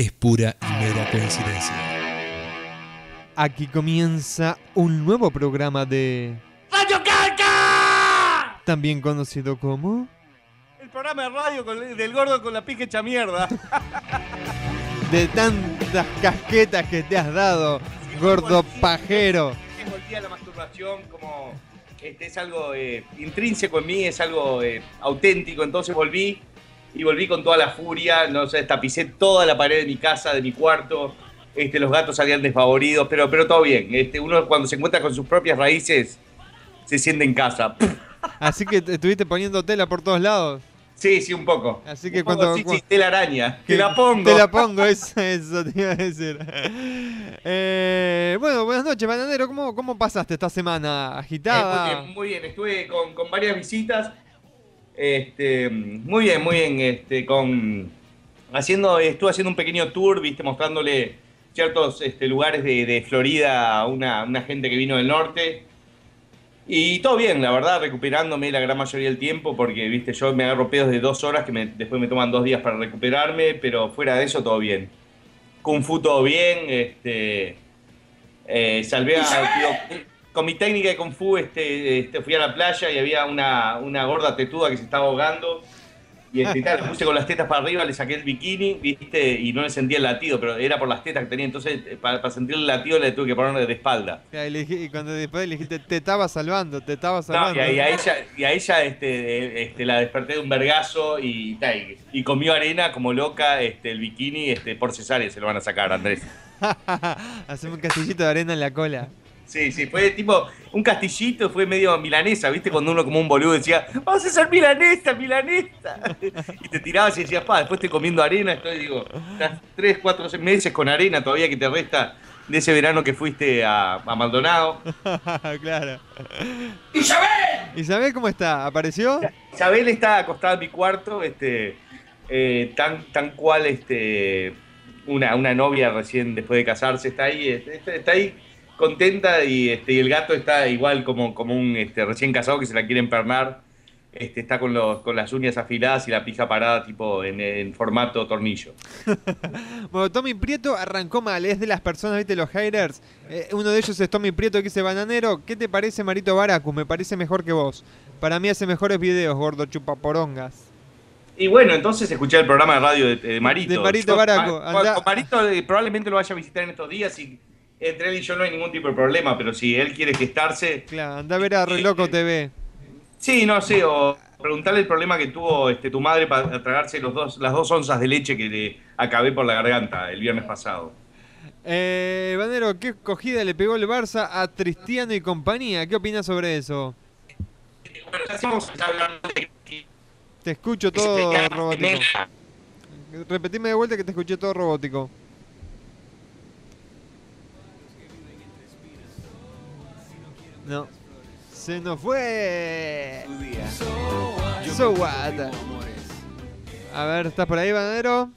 es pura y mera coincidencia. Aquí comienza un nuevo programa de... ¡Radio Caca! También conocido como... El programa de radio con- del gordo con la pija hecha mierda. De tantas casquetas que te has dado, gordo pajero. Es volví a la masturbación como este, es algo eh, intrínseco en mí, es algo eh, auténtico. Entonces volví y volví con toda la furia. No sé, tapicé toda la pared de mi casa, de mi cuarto. Este, los gatos salían desfavoridos, pero, pero todo bien. Este, uno cuando se encuentra con sus propias raíces se siente en casa. Así que te estuviste poniendo tela por todos lados. Sí, sí, un poco. Así que Un poco, cuando- sí, cu- sí, la araña. Te la pongo. Te la pongo, eso, eso te iba a decir. Eh, bueno, buenas noches, bananero. ¿Cómo, ¿Cómo pasaste esta semana? Eh, ¿Agitada? muy bien, muy bien. Estuve con, con varias visitas. Este, muy bien, muy bien. Este, con haciendo, estuve haciendo un pequeño tour, viste, mostrándole ciertos este, lugares de, Florida a una, gente que vino del norte. Y todo bien, la verdad, recuperándome la gran mayoría del tiempo, porque viste, yo me agarro pedos de dos horas que me- después me toman dos días para recuperarme, pero fuera de eso todo bien. Kung Fu todo bien, este, eh, salvé a, con mi técnica de Kung Fu este, este, fui a la playa y había una, una gorda tetuda que se estaba ahogando. Y este, le puse con las tetas para arriba, le saqué el bikini, viste, y no le sentía el latido, pero era por las tetas que tenía. Entonces, eh, para, para sentir el latido le tuve que ponerle de espalda. Y cuando después le dijiste, te estaba salvando, te estaba No, salvando. y, a, y a ella, y a ella este, este, la desperté de un vergazo y, y, y comió arena como loca, este, el bikini, este, por cesárea se lo van a sacar, Andrés. Hacemos un castillito de arena en la cola. Sí, sí, fue tipo un castillito, fue medio milanesa, ¿viste? Cuando uno como un boludo decía, vamos a hacer milanesa, milanesa. Y te tirabas y decías, pa, después estoy comiendo arena, estoy, digo, estás tres, cuatro meses con arena todavía que te resta de ese verano que fuiste a, a Maldonado. claro. ¡Isabel! ¿Isabel cómo está? ¿Apareció? Isabel está acostada en mi cuarto, este, eh, tan, tan cual este, una, una novia recién después de casarse, está ahí, este, está, está ahí contenta y, este, y el gato está igual como, como un este, recién casado que se la quiere empernar. Este, está con, los, con las uñas afiladas y la pija parada tipo en, en formato tornillo. Bueno, Tommy Prieto arrancó mal, es de las personas, viste, los haters. Eh, uno de ellos es Tommy Prieto que dice, bananero, ¿qué te parece Marito Baracu? Me parece mejor que vos. Para mí hace mejores videos, gordo chupaporongas. Y bueno, entonces escuché el programa de radio de, de Marito. De Marito Yo, andá- con Marito eh, probablemente lo vaya a visitar en estos días y entre él y yo no hay ningún tipo de problema, pero si él quiere gestarse, Claro, anda a ver a Reloco TV. Sí, no sé, o preguntarle el problema que tuvo este, tu madre para tragarse los dos, las dos onzas de leche que le acabé por la garganta el viernes pasado. Eh, Banero, ¿qué cogida le pegó el Barça a Tristiano y compañía? ¿Qué opinas sobre eso? Bueno, ya estamos hablando de Te escucho todo pega robótico. Repetime de vuelta que te escuché todo robótico. No. Se nos fue. So what? A ver, ¿estás por ahí, Banero?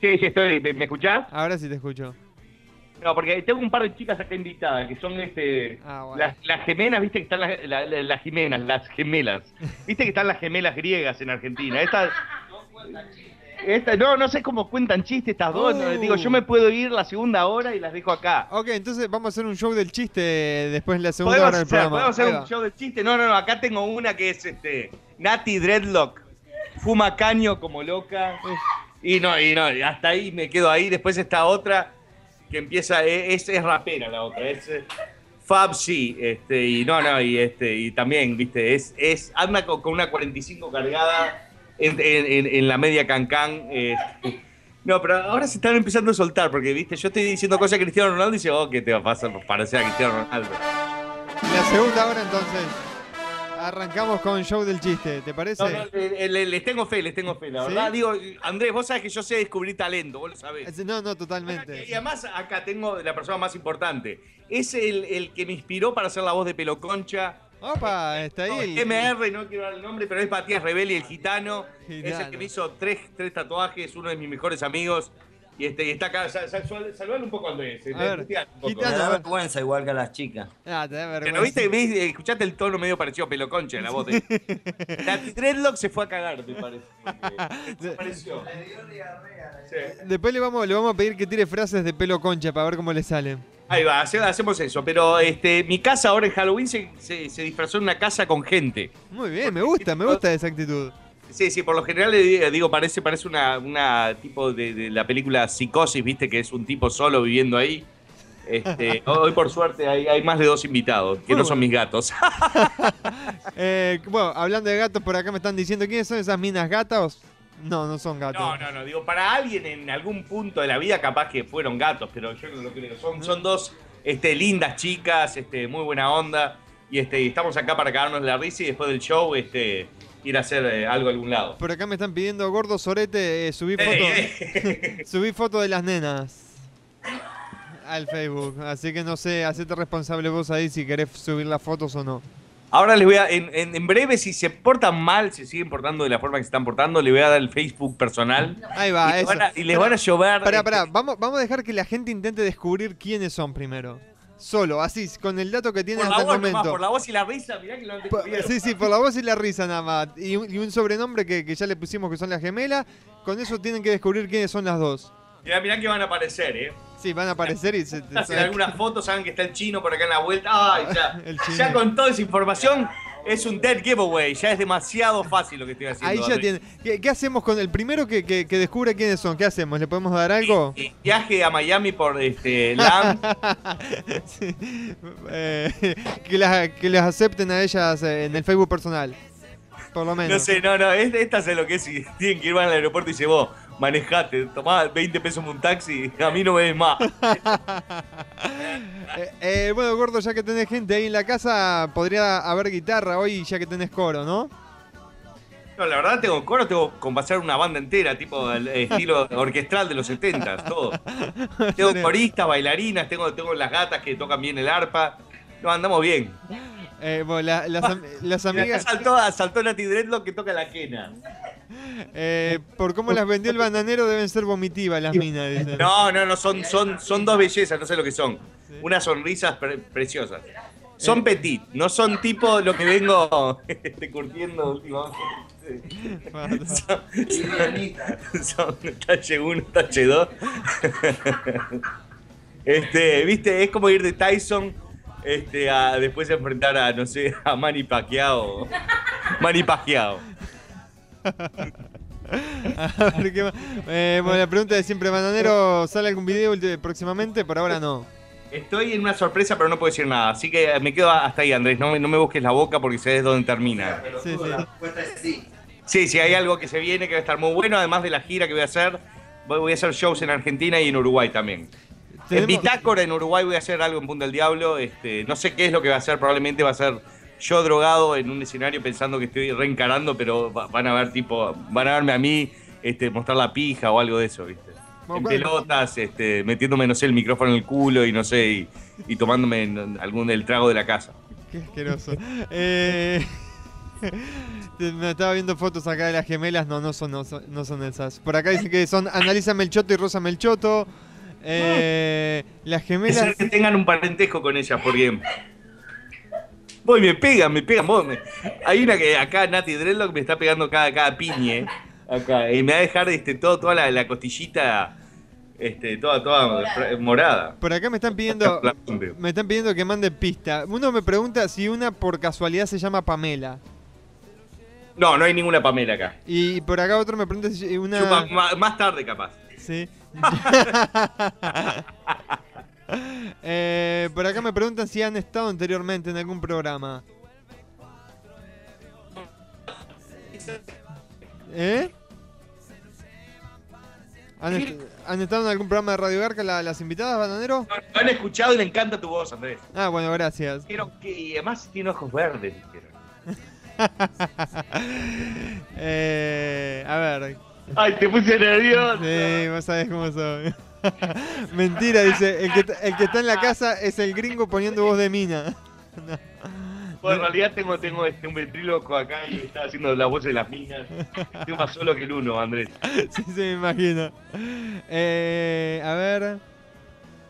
Sí, sí, estoy. ¿Me, me escuchás? Ahora sí te escucho. No, porque tengo un par de chicas acá invitadas que son este, Ah, bueno. las, las gemelas, viste que están las, la- la- las gemelas, las gemelas. Viste que están las gemelas griegas en Argentina. Esta, esta, no, no sé cómo cuentan chistes estas dos. no, Uh. Digo, yo me puedo ir la segunda hora y las dejo acá. Ok, entonces vamos a hacer un show del chiste después en la segunda hora del programa. podemos hacer un show de chiste. No, no, no, acá tengo una que es este Nati Dreadlock. Fuma caño como loca. Y no, y no, hasta ahí me quedo ahí. Después está otra que empieza, e, es, es rapera la otra, es eh, Fab C, este, y no, no, y este, y también, viste, es, es, anda con, con una 45 cargada en, en- en- en la media cancán. eh, no, pero ahora se están empezando a soltar, porque viste, yo estoy diciendo cosas a Cristiano Ronaldo y dice, oh, ¿qué te va a pasar? Parecer a Cristiano Ronaldo. La segunda hora entonces. arrancamos con show del chiste, ¿te parece? No, no, le- le- les tengo fe, les tengo fe, la ¿Sí? verdad. Digo, Andrés, vos sabés que yo sé descubrir talento, vos lo sabés. No, no, Y totalmente. además acá tengo la persona más importante. Es el, el que me inspiró para hacer la voz de Pelo Concha. Opa, está ahí. MR, no quiero dar el nombre, pero es Matías Rebelli, el gitano. Es Gitano. el que me hizo tres, tres tatuajes, uno de mis mejores amigos. Y, este, y está acá, sal- sal- sal- saludale un poco Andrés. eh, A ver, puteale un poco. Gitano. Me da a ver. vergüenza igual que a las chicas. Ah, te da Pero vergüenza. viste, viste, escuchaste el tono medio parecido a Pelo Concha en la voz de. La Dreadlock se fue a cagar, me parece. Desapareció. Sí. Después le vamos, le vamos a pedir que tire frases de pelo concha para ver cómo le sale. Ahí va, hace- hacemos eso. Pero este, mi casa ahora en Halloween se, se, se disfrazó en una casa con gente. Muy bien, me gusta, me gusta esa actitud. Sí, sí, por lo general di- digo, parece, parece una, una tipo de, de la película Psicosis, viste, que es un tipo solo viviendo ahí. Este, hoy por suerte hay, hay más de dos invitados, que Muy no son mis gatos. Eh, bueno, hablando de gatos, por acá me están diciendo quiénes son esas minas gatos. No, no son gatos. No, no, no, digo, para alguien en algún punto de la vida capaz que fueron gatos, pero yo no lo creo. Son, son dos este, lindas chicas, este, muy buena onda. Y este, y estamos acá para cagarnos la risa y después del show este, ir a hacer eh, algo a algún lado. Por acá me están pidiendo gordo sorete, eh, subí foto, subí foto de las nenas al Facebook. Así que no sé, hacete responsable vos ahí si querés subir las fotos o no. Ahora les voy a, en, en- en breve, si se portan mal, se siguen portando de la forma que se están portando, le voy a dar el Facebook personal. Ahí va, y, eso. van a, y les van a llover. Pará, este, pará, vamos, vamos a dejar que la gente intente descubrir quiénes son primero. Solo, así, con el dato que tiene por hasta la el voz nomás, momento. por la voz y la risa, mirá que lo han descubierto. sí, sí, por la voz y la risa nada más. Y un, y un sobrenombre que, que ya le pusimos que son las gemelas. Con eso tienen que descubrir quiénes son las dos. Mirá, mirá que van a aparecer, ¿eh? Sí, van a aparecer y se... te- Hacen algunas fotos, saben que está el chino por acá en la vuelta. Ay, ya, El chino. ya con toda esa información es un dead giveaway. Ya es demasiado fácil lo que estoy haciendo. Ahí ya tiene. ¿Qué, qué hacemos con el primero que, que, que descubre quiénes son? ¿Qué hacemos? ¿Le podemos dar algo? Y- y Viaje a Miami por este, LAM. Sí. Eh, que, las, que las acepten a ellas eh, en el Facebook personal. Por lo menos. No sé, no, no, es- esta sé lo que es. Tienen que ir al aeropuerto y vos, manejate, tomá 20 pesos en un taxi, a mí no me ves más. Eh, eh, bueno, gordo, ya que tenés gente ahí en la casa, podría haber guitarra hoy ya que tenés coro, ¿no? No, la verdad tengo coro, tengo que compasar una banda entera, tipo el estilo orquestral de los 70 todo. Tengo coristas, bailarinas, tengo, tengo las gatas que tocan bien el arpa. No, andamos bien. Eh, bueno, la- las, am- las amigas, saltó, saltó Nati Dreadlock que toca la quena. eh, por cómo las vendió el bananero, deben ser vomitivas las minas, dicen. No, no, no, son, son, son dos bellezas, no sé lo que son. Unas sonrisas pre- preciosas. Son Eh. petit, no son tipo lo que vengo este, curtiendo últimamente. Son, son talle 1, talle 2. Este, viste, es como ir de Tyson este, a después enfrentar a, no sé, a Manny Pacquiao. Manny Pacquiao. A ver, ¿qué más? Eh, bueno, la pregunta de siempre, bananero, ¿sale algún video próximamente? Por ahora no. Estoy en una sorpresa, pero no puedo decir nada. Así que me quedo hasta ahí, Andrés. No me, no me busques la boca porque sabes dónde termina. Sí, sí. Sí, sí, hay algo que se viene que va a estar muy bueno. Además de la gira que voy a hacer, voy a hacer shows en Argentina y en Uruguay también. En Bitácora, en Uruguay, voy a hacer algo en Punta del Diablo. Este, no sé qué es lo que va a hacer. Probablemente va a ser yo drogado en un escenario pensando que estoy reencarando, pero va- van a ver tipo, van a verme a mí este, mostrar la pija o algo de eso, ¿viste? En bueno. pelotas, este, metiéndome, no sé, el micrófono en el culo y no sé, y, y tomándome algún del trago de la casa. Qué asqueroso. Eh, me estaba viendo fotos acá de las gemelas. No, no son, no son, no son esas. Por acá dicen que son Analisa Melchoto y Rosa Melchoto. Eh, las gemelas. Es que tengan un parentesco con ellas, porque. Voy, me pegan, me pegan. Vos, me- Hay una que acá, Nati Dreadlock, me está pegando cada, cada piñe. Acá. Y me va a dejar este, todo, toda la, la costillita. Este, toda, toda morada. Por acá me están pidiendo. Me están pidiendo que mande pista. Uno me pregunta si una por casualidad se llama Pamela. No, no hay ninguna Pamela acá. Y por acá otro me pregunta si una. Chupa- ma- más tarde, capaz. Sí. Eh, por acá me preguntan si han estado anteriormente en algún programa. ¿Eh? ¿Han, est- han estado en algún programa de Radio Garca la- las invitadas, Bananero? Lo han escuchado y le encanta tu voz, Andrés. Ah, bueno, gracias. Quiero que, y además tiene ojos verdes, dijeron. Eh, a ver. Ay, te puse nervioso. Sí, vos sabés cómo soy. Mentira, dice. El que, el que está en la casa es el gringo poniendo voz de mina. Bueno, en realidad tengo, tengo este, un ventríloco acá y está haciendo la voz de las minas. Estoy más solo que el uno, Andrés. Sí, sí, me imagino. Eh, a ver.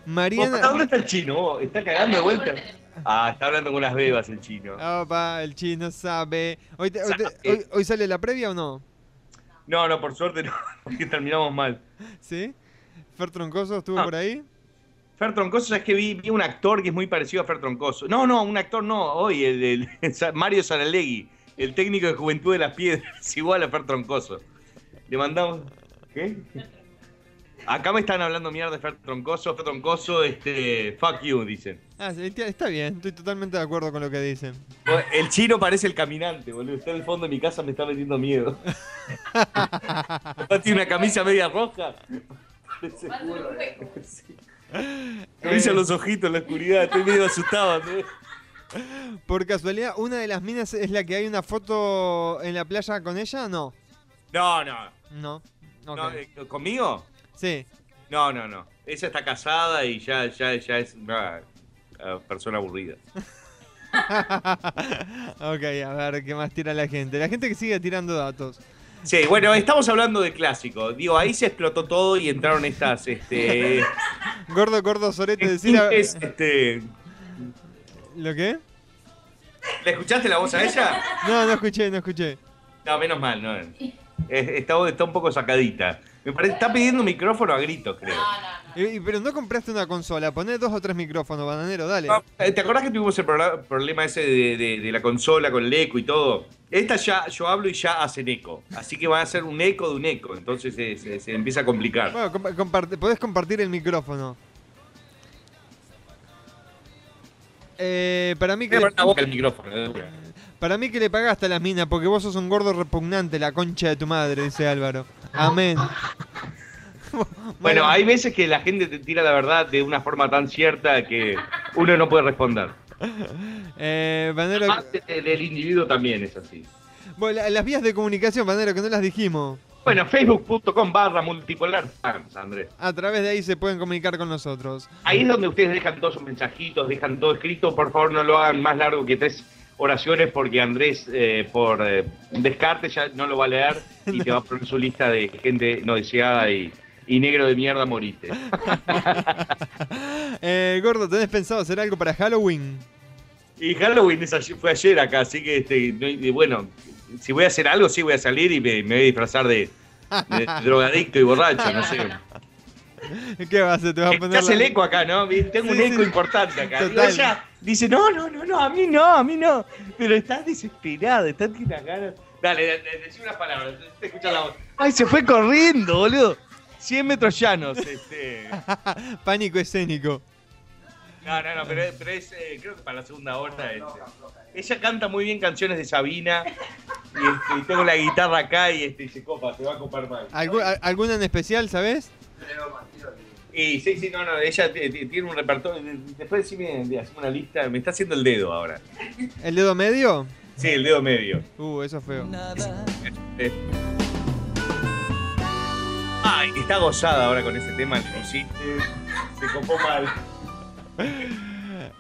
Mariana. ¿Dónde está el chino? ¿Está cagando de vuelta? Ah, está hablando con unas bebas el chino. Opa, el chino sabe. ¿Hoy, te- hoy te- Sabe. hoy- hoy sale la previa o no? No, no, por suerte no, porque terminamos mal. ¿Sí? ¿Fer Troncoso estuvo Ah. por ahí? Fer Troncoso, es que vi, vi un actor que es muy parecido a Fer Troncoso. No, no, un actor no, hoy, el, el- Mario Saralegui, el técnico de Juventud de las Piedras, igual a Fer Troncoso. Le mandamos... ¿Qué? Acá me están hablando mierda de Fer Troncoso, Fer Troncoso, este, fuck you, dicen. Ah, está bien, estoy totalmente de acuerdo con lo que dicen. El chino parece el caminante, boludo. Está en el fondo de mi casa, me está metiendo miedo. Tiene una camisa media roja. Me los ojitos en la oscuridad, estoy medio asustado. ¿no? Por casualidad, ¿una de las minas es la que hay una foto en la playa con ella? No. No, no. No. No eh, ¿Conmigo? Sí. No, no, no. Ella está casada y ya, ya, ya es una persona aburrida. ok, a ver qué más tira la gente. La gente que sigue tirando datos. Sí, bueno, estamos hablando de clásico. Digo, ahí se explotó todo y entraron estas, este... Gordo, gordo, sorete, decir es, este... ¿Lo qué? ¿Le escuchaste la voz a ella? No, no escuché, no escuché. No, menos mal, no. Es- Está, está un poco sacadita. Me parece, está pidiendo micrófono a gritos, creo. Y- pero no compraste una consola, poné dos o tres micrófonos, bananero, dale. No, eh, ¿Te acordás que tuvimos el problema ese de, de- de la consola con el eco y todo? Esta ya, yo hablo y ya hacen eco. Así que va a ser un eco de un eco. Entonces se, se- se empieza a complicar. Bueno, comparte- podés compartir el micrófono. Eh, para mí que le, el micrófono. para mí que le pagaste a las minas porque vos sos un gordo repugnante, la concha de tu madre, dice Álvaro. Amén. Bueno, hay veces que la gente te tira la verdad de una forma tan cierta que uno no puede responder. Eh, Banero, Además, el, el individuo también es así. bueno, la- las vías de comunicación, Banero, que no las dijimos. Bueno, facebook.com barra multipolar Andrés. A través de ahí se pueden comunicar con nosotros. Ahí es donde ustedes dejan todos sus mensajitos, dejan todo escrito. Por favor, no lo hagan más largo que tres oraciones porque Andrés, eh, por eh, descarte, ya no lo va a leer y te va a poner su lista de gente no deseada y, y negro de mierda moriste. Eh, gordo, ¿tenés pensado hacer algo para Halloween? Y Halloween es ayer- fue ayer acá, así que este, bueno, si voy a hacer algo, sí voy a salir y me, me voy a disfrazar de, de drogadicto y borracho, no sé. ¿Qué vas a hacer? ¿Te vas a poner Estás el eco acá, ¿no? Tengo un Sí, eco sí. importante acá. Total. ella dice, no, no, no, no, a mí no, a mí no. Pero estás desesperada, estás que las ganas. Dale, de- decí unas palabras, te, te escucha la voz. Ay, se fue corriendo, boludo. 100 metros llanos, este. Pánico escénico. No, no, no, pero, pero es, eh, creo que para la segunda hora. este. Ella canta muy bien canciones de Sabina. Y, este, y tengo la guitarra acá y, este, y se copa, se va a copar mal. ¿Algu- a- ¿Alguna en especial, sabes? Y sí, sí, no, no, ella tiene un repertorio. Después decime, hacemos una lista. Me está haciendo el dedo ahora. ¿El dedo medio? Sí, el dedo medio. Uh, eso es feo. Eh. Ay, está gozada ahora con ese tema, le pusiste. Se copó mal.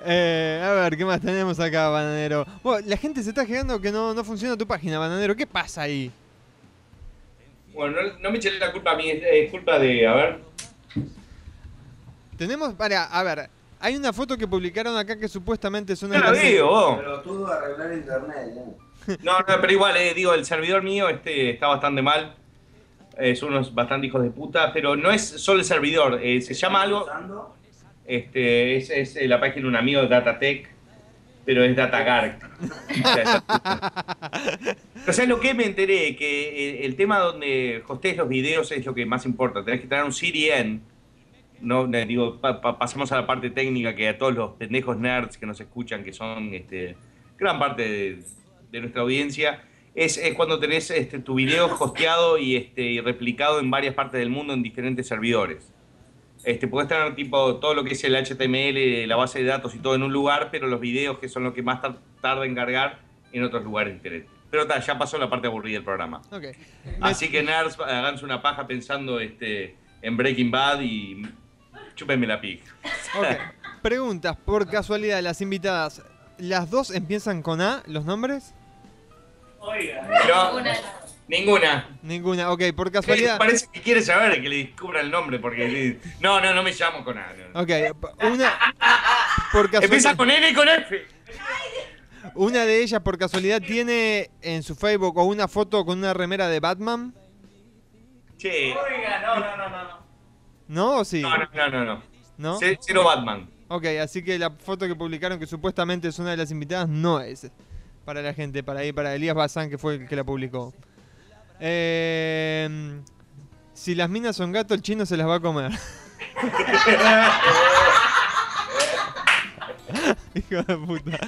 Eh, a ver, ¿qué más tenemos acá, Bananero? Bueno, la gente se está quejando que no, no funciona tu página, Bananero. ¿Qué pasa ahí? Bueno, no, no me eché la culpa a mí, es, es culpa de. A ver. Tenemos, para, a ver, hay una foto que publicaron acá que supuestamente es una... No la veo, vos. Pero tuvo que arreglar internet, ¿eh? No, no, pero igual, eh, digo, el servidor mío este está bastante mal. Son unos bastante hijos de puta, pero no es solo el servidor, eh, se llama algo. Usando, Este, es, es eh, la página de un amigo de Datatec, pero es DataGark. o sea, lo que me enteré, que el tema donde hostees los videos es lo que más importa. Tenés que tener un CDN. No, digo, pa- pa- pasamos a la parte técnica que a todos los pendejos nerds que nos escuchan, que son este, gran parte de, de nuestra audiencia, es, es cuando tenés este, tu video hosteado y, este, y replicado en varias partes del mundo en diferentes servidores. Este, podés tener tipo todo lo que es el HTML, la base de datos y todo en un lugar, pero los videos que son lo que más tar- tarda en cargar en otros lugares diferentes. Pero ta, ya pasó la parte aburrida del programa. Así que nerds, háganse una paja pensando este, en Breaking Bad y chúpenme la pija. Ok. Preguntas, por casualidad, las invitadas. ¿Las dos empiezan con A, los nombres? No, ninguna. Ninguna, ok, por casualidad. Parece que quiere saber que le descubra el nombre porque no, no, no me llamo con A. no. Ok, una. Por Empieza casualidad. con N y con F. Una de ellas, por casualidad, tiene en su Facebook o una foto con una remera de Batman. Che. no, no, no, no. ¿No o sí? No, no, no, no. no. Cero Batman. Ok, así que la foto que publicaron, que supuestamente es una de las invitadas, no es para la gente, para ahí, para Elías Bazán, que fue el que la publicó. Eh, si las minas son gato, el chino se las va a comer. Hijo de puta.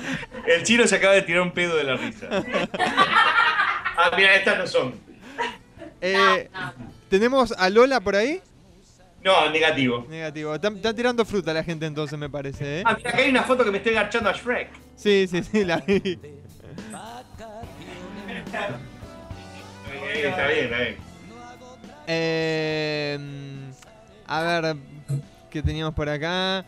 El chino se acaba de tirar un pedo de la risa. Ah, mira, estas no son. Eh, ¿Tenemos a Lola por ahí? No, negativo. Negativo. Está, está tirando fruta la gente entonces, me parece, ¿eh? Ah, mira, acá hay una foto que me estoy garchando a Shrek. Sí, sí, sí, la vi. Eh, Está bien, está bien. Eh, a ver, ¿qué teníamos por acá?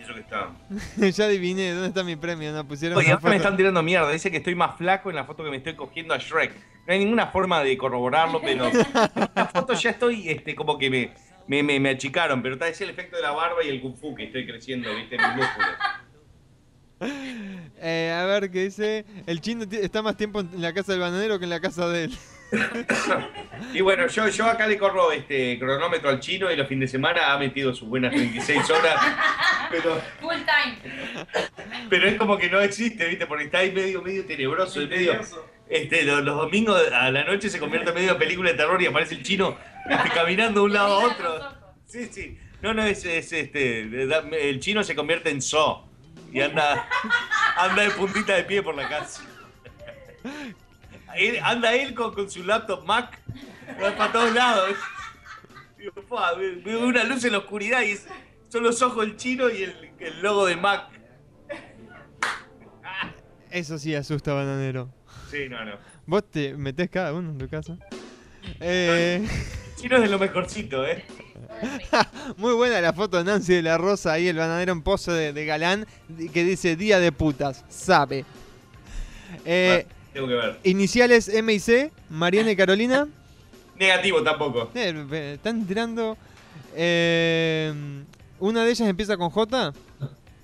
Eso que está. ya adiviné, ¿dónde está mi premio? No pusieron Oye, esa ahora me están tirando mierda. Dice que estoy más flaco en la foto que me estoy cogiendo a Shrek. No hay ninguna forma de corroborarlo, pero en la foto ya estoy este, como que me, me, me, me achicaron. Pero tal vez el efecto de la barba y el kung fu que estoy creciendo, viste, en mis músculos. Eh, a ver, ¿qué dice? El chino está más tiempo en la casa del bananero que en la casa de él. Y bueno, yo, yo acá le corro este cronómetro al chino y los fines de semana ha metido sus buenas 36 horas. Pero, Full time. pero es como que no existe, ¿viste? Porque está ahí medio, medio tenebroso, medio. Este, los, los domingos a la noche se convierte en medio película de terror y aparece el chino este, caminando de un lado a otro. Sí, sí. No, no, es, es este. El chino se convierte en zo. Y anda, anda de puntita de pie por la casa. Anda él con, con su laptop Mac para todos lados. Digo, "Fua, ve- veo una luz en la oscuridad y es- son los ojos del chino y el, el logo de Mac. Eso sí asusta, bananero. Sí, no, no. ¿Vos te metés cada uno en tu casa? Eh, chino es de lo mejorcito, ¿eh? muy buena la foto de Nancy de la Rosa ahí, el bananero en pose de, de galán, que dice Día de putas, sabe. Eh, Tengo que ver. iniciales M y C, Mariana y Carolina. Negativo tampoco. Eh, están tirando. eh, una de ellas empieza con J.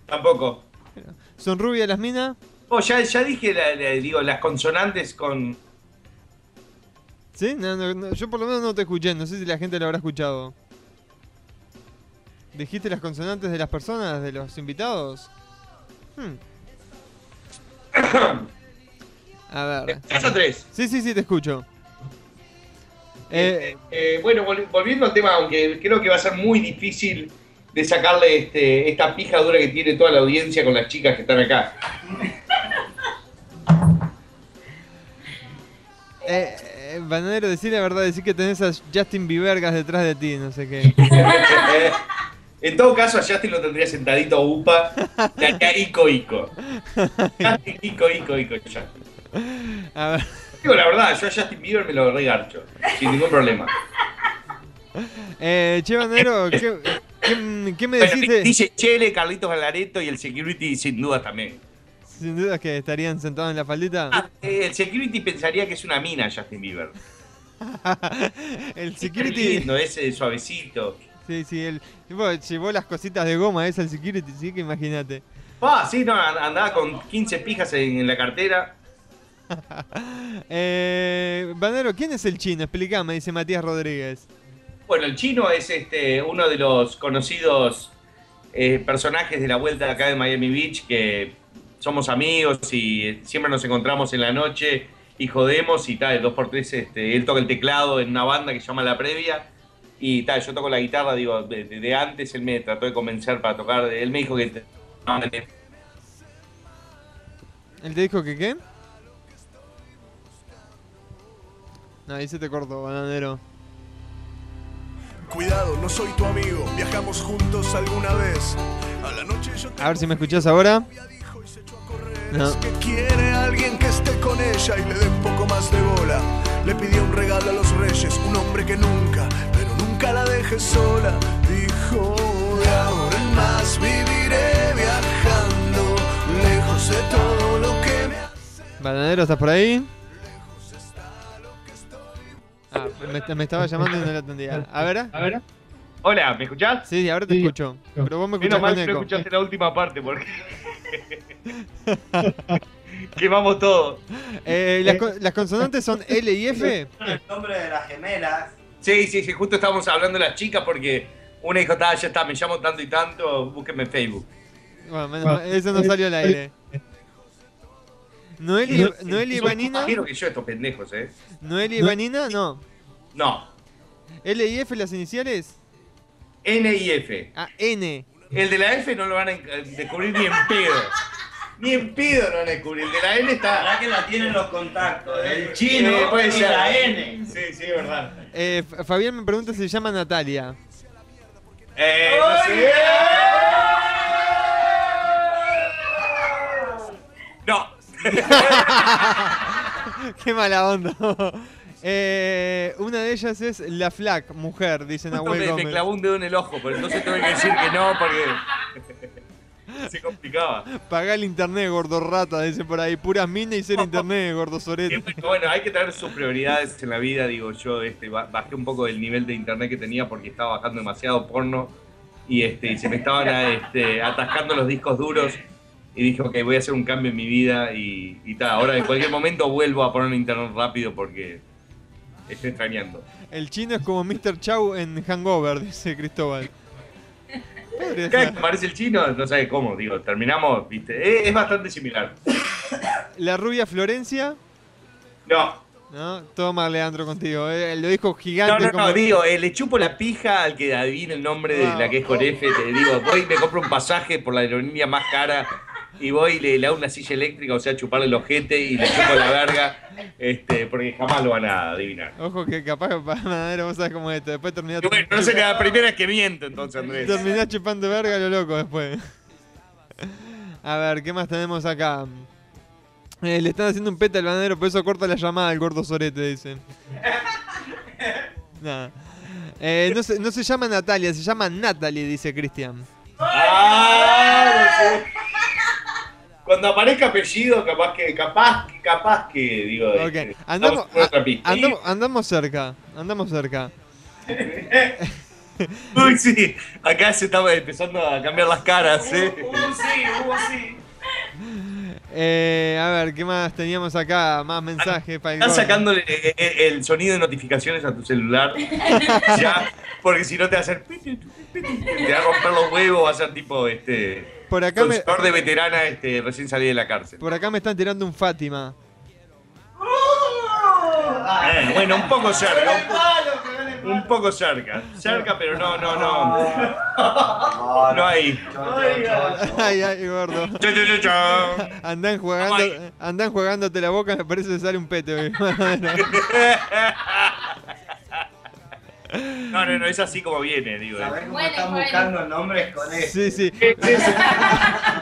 Tampoco. Son rubias las minas. Oh, ya, ya dije la- la- digo, las consonantes con. ¿Sí? No, no, no, yo por lo menos no te escuché. No sé si la gente lo habrá escuchado. ¿Dijiste las consonantes de las personas, de los invitados? Hmm. A ver. ¿Tres o tres? Sí, sí, sí, te escucho. Eh, Eh, eh, bueno, vol- volviendo al tema, aunque creo que va a ser muy difícil de sacarle este, esta pija dura que tiene toda la audiencia con las chicas que están acá. eh, Bananero, decir la verdad, decir que tenés a Justin Biebergas detrás de ti, no sé qué. en todo caso, a Justin lo tendría sentadito a UPA, le haría ico ico. Justin, ico ico ico, Justin. A ver. Digo la verdad, yo a Justin Bieber me lo regarcho, sin ningún problema. Eh, che, Bananero, ¿qué, qué, qué me decís de...? dice Chele, Carlitos Galareto y el security sin duda también. Sin duda que estarían sentados en la faldita. Ah, eh, el security pensaría que es una mina Justin Bieber. el security... lindo, es suavecito. Sí, sí, tipo, llevó las cositas de goma esa el security, sí que imagínate. Ah, sí, no, andaba con 15 pijas en, en la cartera. Eh, Banero, ¿quién es el chino? Explicame, dice Matías Rodríguez. Bueno, el chino es este uno de los conocidos eh, personajes de la vuelta de acá de Miami Beach, que somos amigos y siempre nos encontramos en la noche y jodemos y tal, dos por tres, este, él toca el teclado en una banda que se llama La Previa y tal, yo toco la guitarra, digo, de, de- antes él me trató de convencer para tocar, él me dijo que... ¿Él te dijo que qué? Ahí se te cortó, bananero. Cuidado, no soy tu amigo. Viajamos juntos alguna vez. A la noche yo te A ver si me escuchás ahora. No. Es que quiere alguien que esté con ella y le dé un poco más de bola. Le pidió un regalo a los reyes, un hombre que nunca, pero nunca la deje sola. Dijo, de ahora en más viviré viajando, lejos de todo lo que me hace. Bananero, ¿estás por ahí? Me, me estaba llamando y no le atendía. A ver, A ver. Hola, ¿me escuchás? sí, ahora te escucho. Pero vos me Menos escuchás mal con que no escuchaste la última parte porque. Quemamos todo. Eh, las, las consonantes son L y F. El nombre de las gemelas. Sí, sí, sí, justo estábamos hablando de las chicas porque una dijo, "Ta, ya está, me llamo tanto y tanto, búsquenme en Facebook. Bueno, menos mal, eso no salió al aire. Noeli y Son Vanina. más que yo estos pendejos, ¿eh? Noeli y Vanina, no. No. L y F las iniciales. N y F. Ah, N. El de la F no lo van a eh, descubrir ni en pedo. Ni en pedo lo van a descubrir. El de la N está. ¿Verdad que la tienen los contactos? El chino Eh, puede y ser. la N. Sí, sí, es verdad. Eh, Fabián me pregunta si se llama Natalia. Eh, no sé. No. Qué mala onda. Eh, una de ellas es la Flac, mujer, dice Justo Nahuel me, clavó un dedo en el ojo, pero entonces tuve que decir que no porque se complicaba. Pagá el internet, gordo rata, dice por ahí. Puras minas y ser internet, gordo sorete. bueno, hay que tener sus prioridades en la vida, digo yo, este, ba- bajé un poco el nivel de internet que tenía porque estaba bajando demasiado porno y este, y se me estaban este, atascando los discos duros y dije, ok, voy a hacer un cambio en mi vida y, y tal, ahora en cualquier momento vuelvo a poner internet rápido porque estoy extrañando. El chino es como Mr. Chow en Hangover, dice Cristóbal. Cada vez que aparece el chino, no sabe cómo, digo, terminamos, viste, es, es bastante similar. La rubia Florencia. No, No, toma Leandro contigo. eh, lo dijo No, gigante no, como. no, digo, eh, le chupo la pija al que adivine el nombre de la que es con F, te digo, voy y me compro un pasaje por la aerolínea más cara y voy y le, le hago una silla eléctrica, o sea, chuparle el ojete y le chupo la verga, este, porque jamás lo van a adivinar. Ojo que capaz que para Manadero vos sabés cómo es esto. Después terminás, bueno, no sé, la primera es que miento entonces, Andrés. terminás chupando verga lo loco después. A ver, ¿qué más tenemos acá? Eh, le están haciendo un peta al bananero, por eso corta la llamada al gordo sorete, dice. Nada. Eh, no, se, no se llama Natalia, se llama Natalie, dice Cristian. Ah, no sé. Cuando aparezca apellido, capaz que, capaz, que- capaz que, digo, Ok, este, andamos, a- pista. andamos, andamos cerca, andamos cerca. Uy, sí, acá se estaba empezando a cambiar las caras, ¿eh? Hubo sí, hubo sí. Eh, a ver, ¿qué más teníamos acá? Más mensajes para el Estás gordo. sacándole eh, eh, el sonido de notificaciones a tu celular. ya, porque si no te va a hacer. Te va a romper los huevos, va a ser tipo este. Por acá me, de veterana este, recién salí de la cárcel. por acá me están tirando un Fátima. Eh, bueno, un poco cerca. Un, po- un poco cerca. Cerca, pero no, no, no. No hay. Ay, ay, gordo. Andan jugando, andan jugándote la boca, me parece que sale un pete. No, no, no, es así como viene, digo. ¿Sabés cómo Bueno, están bueno. buscando nombres con eso? Sí, sí.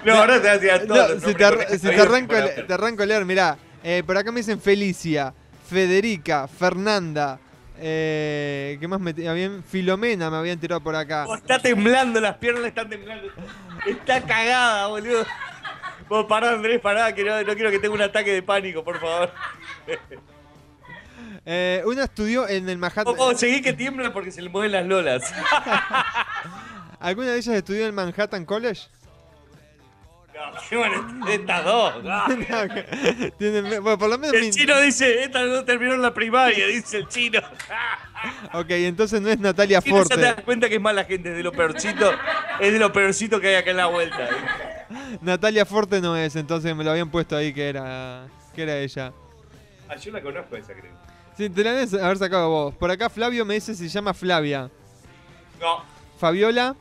No, ahora te hacía todo. No, si te, ar- si te arranco, te arranco a leer, mirá. eh, por acá me dicen Felicia, Federica, Fernanda. Eh, ¿Qué más me bien? Filomena me habían tirado por acá. Oh, está temblando, las piernas le están temblando. Está cagada, boludo. Vos pará, Andrés, pará, que no, no quiero que tenga un ataque de pánico, por favor. Eh, una estudió en el Manhattan. Vos seguí que tiembla porque se le mueven las lolas. ¿Alguna de ellas estudió en el Manhattan College? No, qué bueno, estas dos. no. No, que- tienen- bueno, por lo menos. El chino dice, estas no terminaron la primaria, dice el chino. Ok, entonces no es Natalia Y no se te Forte. das cuenta que es mala gente, es de lo peorcito, es de lo peorcito que hay acá en la vuelta. Natalia Forte no es, entonces me lo habían puesto ahí que era, que era ella. Ah, yo la conozco esa, creo. Sí, te la debes haber sacado vos. Por acá Flavio me dice si se llama Flavia. No. Fabiola.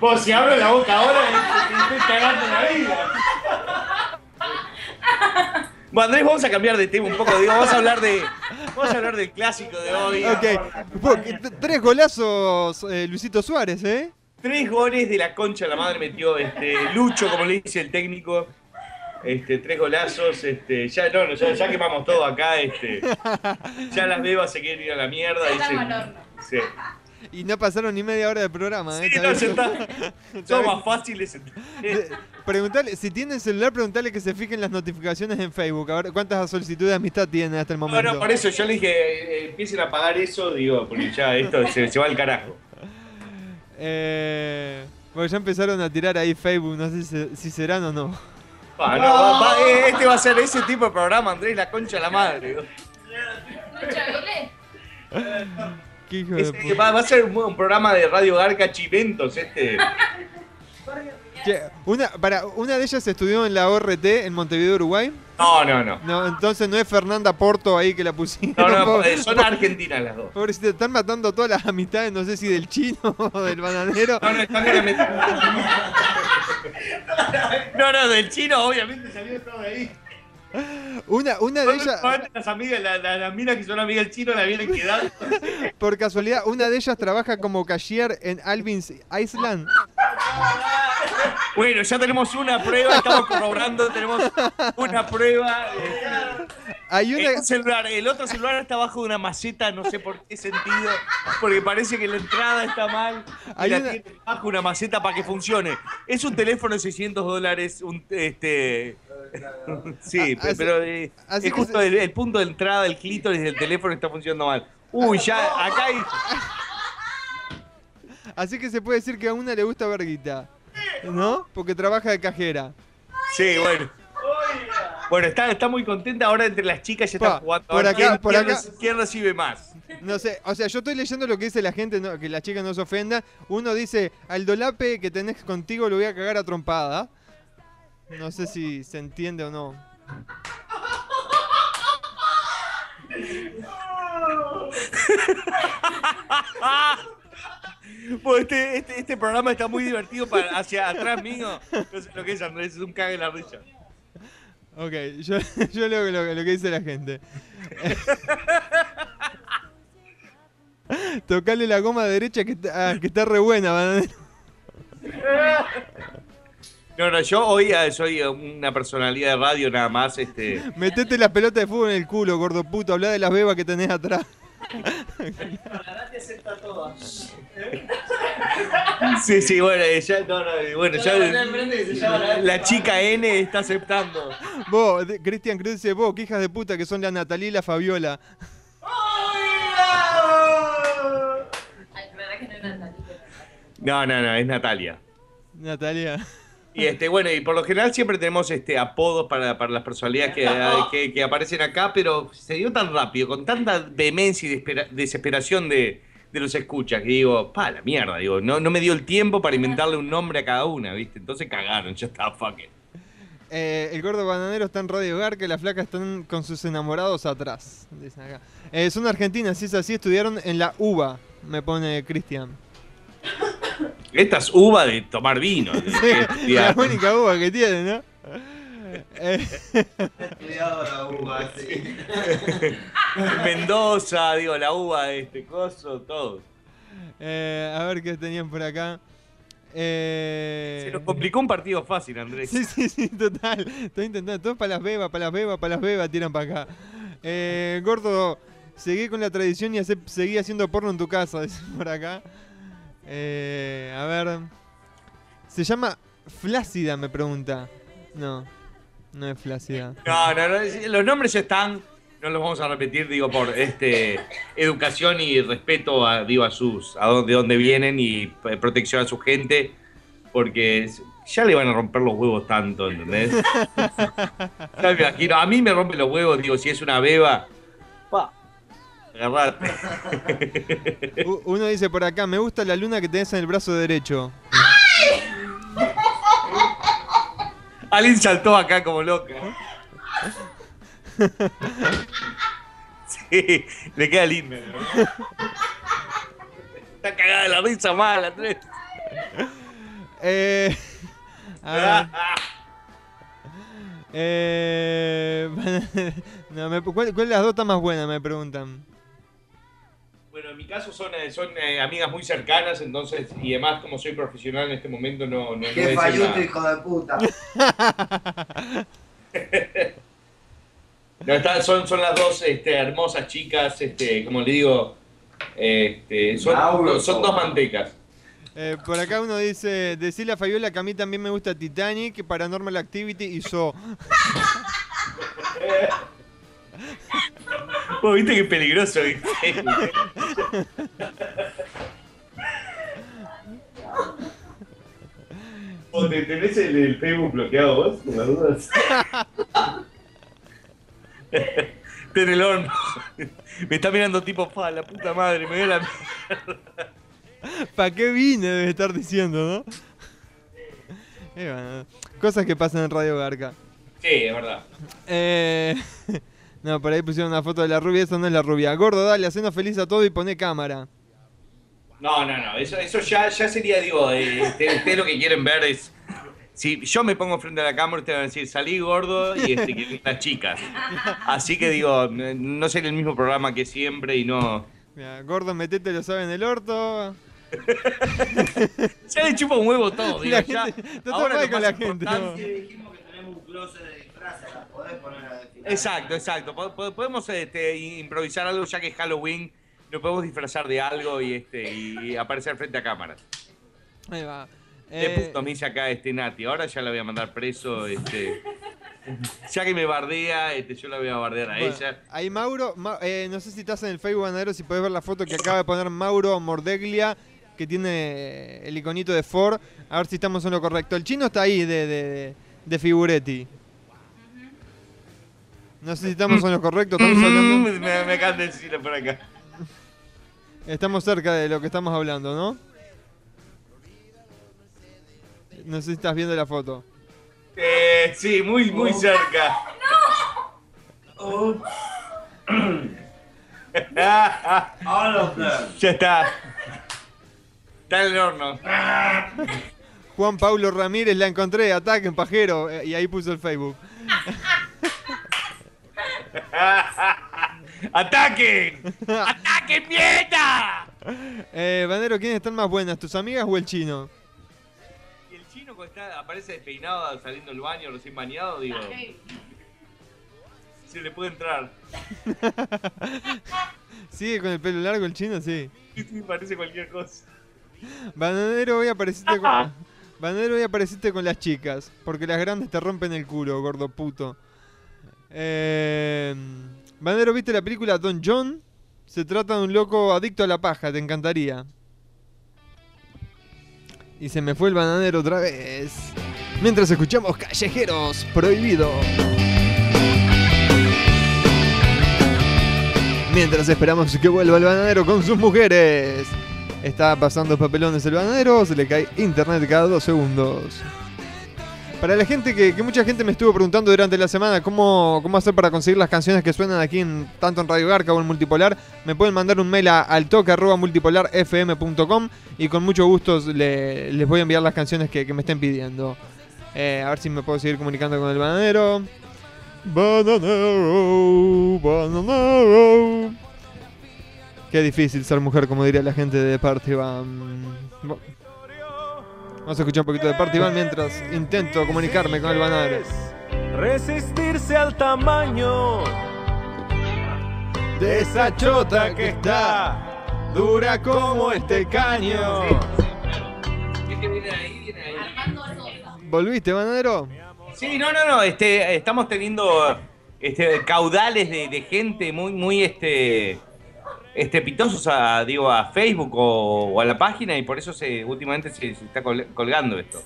Vos, si abro la boca ahora, te estoy cagando la vida. Bueno, Andrés, vamos a cambiar de tema un poco. Digo, vamos a hablar de. Vamos a hablar del clásico de hoy. Ok. Tres golazos, eh, Luisito Suárez, ¿eh? Tres goles de la concha la madre metió este, Lucho, como le dice el técnico. Este, tres golazos, este, ya, no, no, ya, ya quemamos todo acá, este, ya las bebas se quieren ir a la mierda. Dicen- sí. Y no pasaron ni media hora de programa. Sí, ¿eh? no, ¿Sabés? ya está. Son más fáciles. Preguntale, si tienen celular, preguntale que se fijen las notificaciones en Facebook. A ver cuántas solicitudes de amistad tienen hasta el No, momento. no, por eso yo le dije, eh, empiecen a pagar eso, digo, porque ya esto se, se va al carajo. Eh, porque ya empezaron a tirar ahí Facebook, no sé si, si serán o no. Va, eh, este va a ser ese tipo de programa, Andrés, la concha de la madre. Qué hijo de Es- puta. va, va a ser un, un programa de Radio Garca Chiventos, este. Che, una, para, una de ellas estudió en la ORT en Montevideo, Uruguay. No, no, no. No, entonces no es Fernanda Porto ahí que la pusieron. No, no, Pobre- eh, son argentinas las dos. Pobrecita, están matando todas las amistades, no sé si del chino o del bananero. No, no, están en la met- No, no, del chino, obviamente salió todo de ahí. Una, una de ellas, Las amigas, la- la- las minas que son amigas del chino la vienen quedando. por casualidad, una de ellas trabaja como cashier en Alvin's Island. Bueno, ya tenemos una prueba, estamos corroborando, tenemos una prueba. eh, Hay una, El celular, el otro celular está abajo de una maceta, no sé por qué sentido, porque parece que la entrada está mal y Hay la una- tiene bajo una maceta para que funcione. Es un teléfono de 600 dólares, un este sí, Ah, así- pero eh, es justo se- el, el punto de entrada del clítoris del teléfono está funcionando mal. Uy, ya acá hay así que se puede decir que a una le gusta verguita. ¿No? Porque trabaja de cajera. Sí, bueno. Bueno, está, está muy contenta ahora entre las chicas ya Pa, están jugando. por acá- quién- por acá- quién recibe más? No sé, o sea, yo estoy leyendo lo que dice la gente, no- que la chica no se ofenda. Uno dice, al dolape que tenés contigo lo voy a cagar a trompada. No sé si se entiende o no. Pues este, este, este programa está muy divertido para, hacia atrás mío. No sé lo que es Andrés, es un cague en la risa. Ok, yo, yo leo lo, lo que dice la gente. Tocale la goma derecha que está, ah, que está re buena, bananero. No, no, yo hoy eh, soy eh, una personalidad de radio nada más. Este, Metete la pelota de fútbol en el culo, gordo puto. Habla de las bebas que tenés atrás. sí, sí, bueno, ya, no, no, bueno, ya la chica N está aceptando. Vos, Cristian Cruz dice, vos, que hijas de puta que son la Natalia y la Fabiola. Ay, verdad que no era Natalia. No, no, no, es Natalia. Natalia. Y este, bueno, y por lo general siempre tenemos este apodos para, para las personalidades que, que- aparecen acá, pero se dio tan rápido, con tanta vehemencia y desesperación de, de los escuchas, que digo, pa, la mierda, digo, no, no me dio el tiempo para inventarle un nombre a cada una, ¿viste? Entonces cagaron, ya está, fuck it. Eh, el gordo bananero está en Radio Hogar, que las flacas están con sus enamorados atrás. Dicen acá. Eh, son argentinas, si es así, estudiaron en la UBA, me pone Cristian. Esta es uva de tomar vino. de- Sí, de la única UBA que tiene, ¿no? Estudiado la uva, sí. Mendoza, digo, la uva, este coso, todo. eh, a ver qué tenían por acá. Eh, Se nos complicó un partido fácil, Andrés. Sí, sí, sí, total. Estoy intentando. Todos para las bebas, para las bebas, para las bebas, tiran para acá. Eh, gordo, seguí con la tradición y hace- seguí haciendo porno en tu casa, por acá. Eh, a ver. Se llama Flácida, me pregunta. No, no es Flácida. No, no, no, los nombres ya están, no los vamos a repetir, digo, por este educación y respeto a, digo, a sus, a dónde, de dónde vienen y protección a su gente, porque ya le van a romper los huevos tanto, ¿entendés? Ya me imagino, a mí me rompe los huevos, digo, si es una beba, uno dice por acá, me gusta la luna que tenés en el brazo derecho. Alguien saltó acá como loca. Sí, le queda linda. ¿no? Está cagada de la risa mal, Andrés. Eh, a ver. Eh, no, me- ¿cuál, cuál de las dos está más buena? Me preguntan. Bueno, en mi caso son, eh, son eh, amigas muy cercanas, entonces, y además como soy profesional en este momento no... no, no Qué decir falluto, hijo de puta. No, está- son, son las dos este, hermosas chicas, este, como le digo, este, son, Mauro, son dos mantecas. Eh, por acá uno dice, decirle a Fabiola que a mí también me gusta Titanic, Paranormal Activity y So. Vos viste qué peligroso ¿viste? ¿O te tenés el, el Facebook bloqueado vos, por las dudas? Está en el horno. Me está mirando tipo, pa, la puta madre, me dio la ¿Para qué vine? Debe estar diciendo, ¿no? Bueno, cosas que pasan en Radio Garca. Sí, es verdad. Eh, no, por ahí pusieron una foto de la rubia, esa no es la rubia. Gordo, dale, hacenos feliz a todo y poné cámara. No, no, no, eso, eso ya, ya sería, digo, eh, ustedes lo que quieren ver es... Si yo me pongo frente a la cámara, ustedes van a decir, salí gordo y este, que lindas chicas. Así que digo, no- no ser el mismo programa que siempre y no... Mira, gordo, metete, lo sabe en el orto. Ya le chupa un huevo todo, digo, La ya. todo Ahora mal con la gente, Sí, dijimos que tenemos un closet de la podés poner. Exacto, exacto. Po- po- Podemos este, improvisar algo ya que es Halloween. Nos podemos disfrazar de algo y este y aparecer frente a cámaras. Ahí va. De Eh, puto me dice acá este Nati. Ahora ya la voy a mandar preso. Este, ya que me bardea, este, yo la voy a bardear a bueno, ella. ahí Mauro, Ma- eh, no sé si estás en el Facebook, Banadero, si podés ver la foto que acaba de poner Mauro Mordeglia, que tiene el iconito de Ford. A ver si estamos en lo correcto. El chino está ahí de, de, de Figuretti. No sé si estamos en lo correcto, estamos hablando. me, me de decirlo por acá. Estamos cerca de lo que estamos hablando, ¿no? No sé si estás viendo la foto. Eh, sí, muy, muy cerca. All of them. ya está. Está en el horno. Juan Pablo Ramírez, la encontré, ataquen, pajero. eh, Y ahí puso el Facebook. ¡Ataquen! ¡Ataquen, mierda! Eh, Bandero, ¿quiénes están más buenas, tus amigas o el chino? Y el chino cuando está, aparece despeinado saliendo del baño, recién bañado, digo, se le puede entrar. ¿Sigue con el pelo largo el chino? Sí. Sí, parece cualquier cosa. Bananero, hoy apareciste con... Bananero, hoy apareciste con las chicas. Porque las grandes te rompen el culo, gordo puto. Eh... ¿viste la película Don John? Se trata de un loco adicto a la paja, te encantaría. Y se me fue el bananero otra vez. Mientras escuchamos Callejeros Prohibido. Mientras esperamos que vuelva el bananero con sus mujeres. Está pasando papelones el bananero, se le cae internet cada dos segundos. Para la gente que, que mucha gente me estuvo preguntando durante la semana cómo, cómo hacer para conseguir las canciones que suenan aquí en, tanto en Radio Garca o en Multipolar, me pueden mandar un mail a altoque.multipolarfm.com y con mucho gusto le- les voy a enviar las canciones que, que me estén pidiendo. Eh, a ver si me puedo seguir comunicando con el bananero. Bananero, bananero. Qué difícil ser mujer, como diría la gente de Party. Vamos a escuchar un poquito de Party Band mientras intento comunicarme con el bananero. Resistirse al tamaño De esa chota que está dura como este caño. ¿Qué viene ahí? Viene ahí. Armando Sosa. ¿Volviste, bananero? Sí, no, no, no, este, estamos teniendo este, caudales de, de gente muy, muy este, estrepitosos a, digo, a Facebook o, o a la página y por eso se, últimamente se, se está col- colgando esto.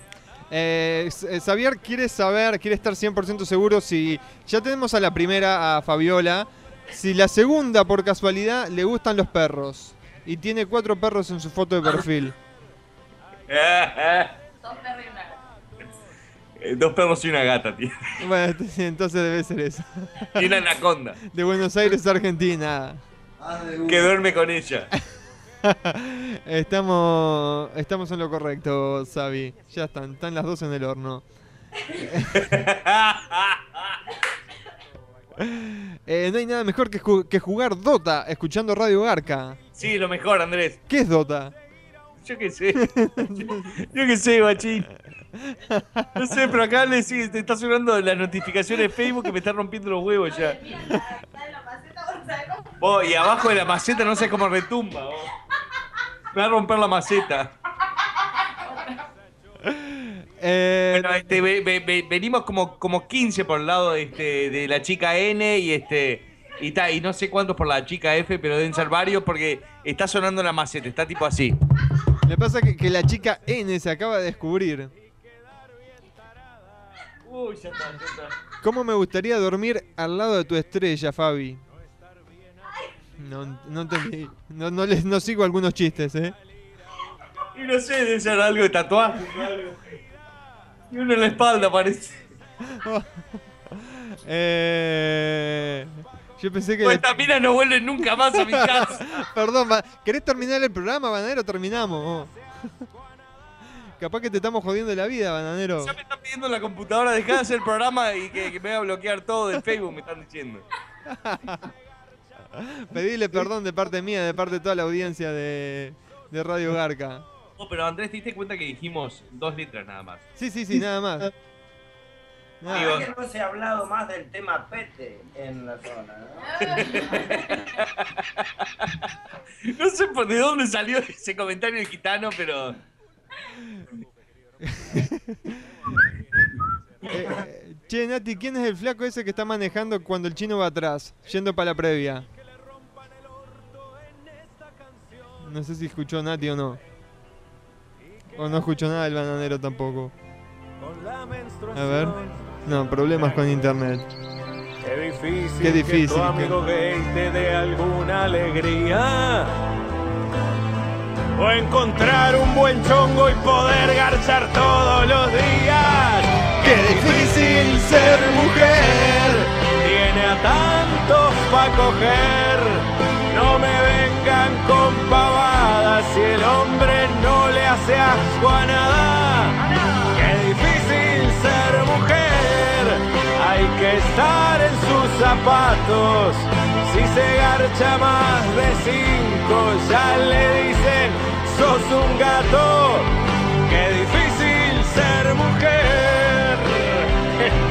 Eh, eh, Xavier quiere saber, quiere estar 100% seguro si ya tenemos a la primera, a Fabiola, si la segunda por casualidad le gustan los perros y tiene cuatro perros en su foto de perfil. Dos perros y una gata. Eh, Dos perros y una gata, tío. Bueno, entonces debe ser eso. Y una anaconda De Buenos Aires, Argentina. Que duerme con ella. Estamos, estamos en lo correcto, Xavi. Ya están, están las dos en el horno. Eh, no hay nada mejor que, ju- que jugar Dota escuchando Radio Garca. Sí, lo mejor, Andrés. ¿Qué es Dota? Yo qué sé. Yo qué sé, guachín. No sé, pero acá le sigue, te está sonando las notificaciones de Facebook que me está rompiendo los huevos ya. Vos, y abajo de la maceta no sé cómo retumba. Me va a romper la maceta. Eh, Bueno, este, ve- ve- ve- venimos como, como 15 por el lado de, este, de la chica N y este. Y, ta- y no sé cuántos por la chica F, pero deben ser varios porque está sonando la maceta, está tipo así. Le pasa que, que la chica N se acaba de descubrir. Uy, ya está, ya está. ¿Cómo me gustaría dormir al lado de tu estrella, Fabi? No, no entendí. No, no, les, no sigo algunos chistes, ¿eh? Y no sé, debe ser algo de tatuaje algo. Y uno en la espalda parece. Eh, yo pensé que... Estas minas no vuelven nunca más a mi casa. Perdón, ¿querés terminar el programa, Bananero? Terminamos. Capaz que te estamos jodiendo la vida, Bananero. Ya me están pidiendo en la computadora, dejá de hacer el programa y que, que me voy a bloquear todo del Facebook, me están diciendo. Pedile perdón de parte mía, de parte de toda la audiencia de, de Radio Garca. Oh, pero Andrés, ¿te diste cuenta que dijimos dos letras nada más? Sí, sí, sí, nada más. Nada. Digo- que no se ha hablado más del tema pete en la zona, ¿no? No sé por de dónde salió ese comentario del gitano, pero. Eh, eh, che, Nati, ¿quién es el flaco ese que está manejando cuando el chino va atrás? Yendo para la previa. No sé si escuchó Nati o no. O no escuchó nada del bananero tampoco. A ver. No, problemas con internet. Qué difícil, Qué difícil, que tu amigo gay te dé alguna alegría. O encontrar un buen chongo y poder garchar todos los días. ¡Qué difícil ser mujer! Tiene a tantos pa' coger. No me con pavadas si el hombre no le hace asco a nada. Qué difícil ser mujer. Hay que estar en sus zapatos. Si se garcha más de cinco, ya le dicen, sos un gato. Qué difícil ser mujer.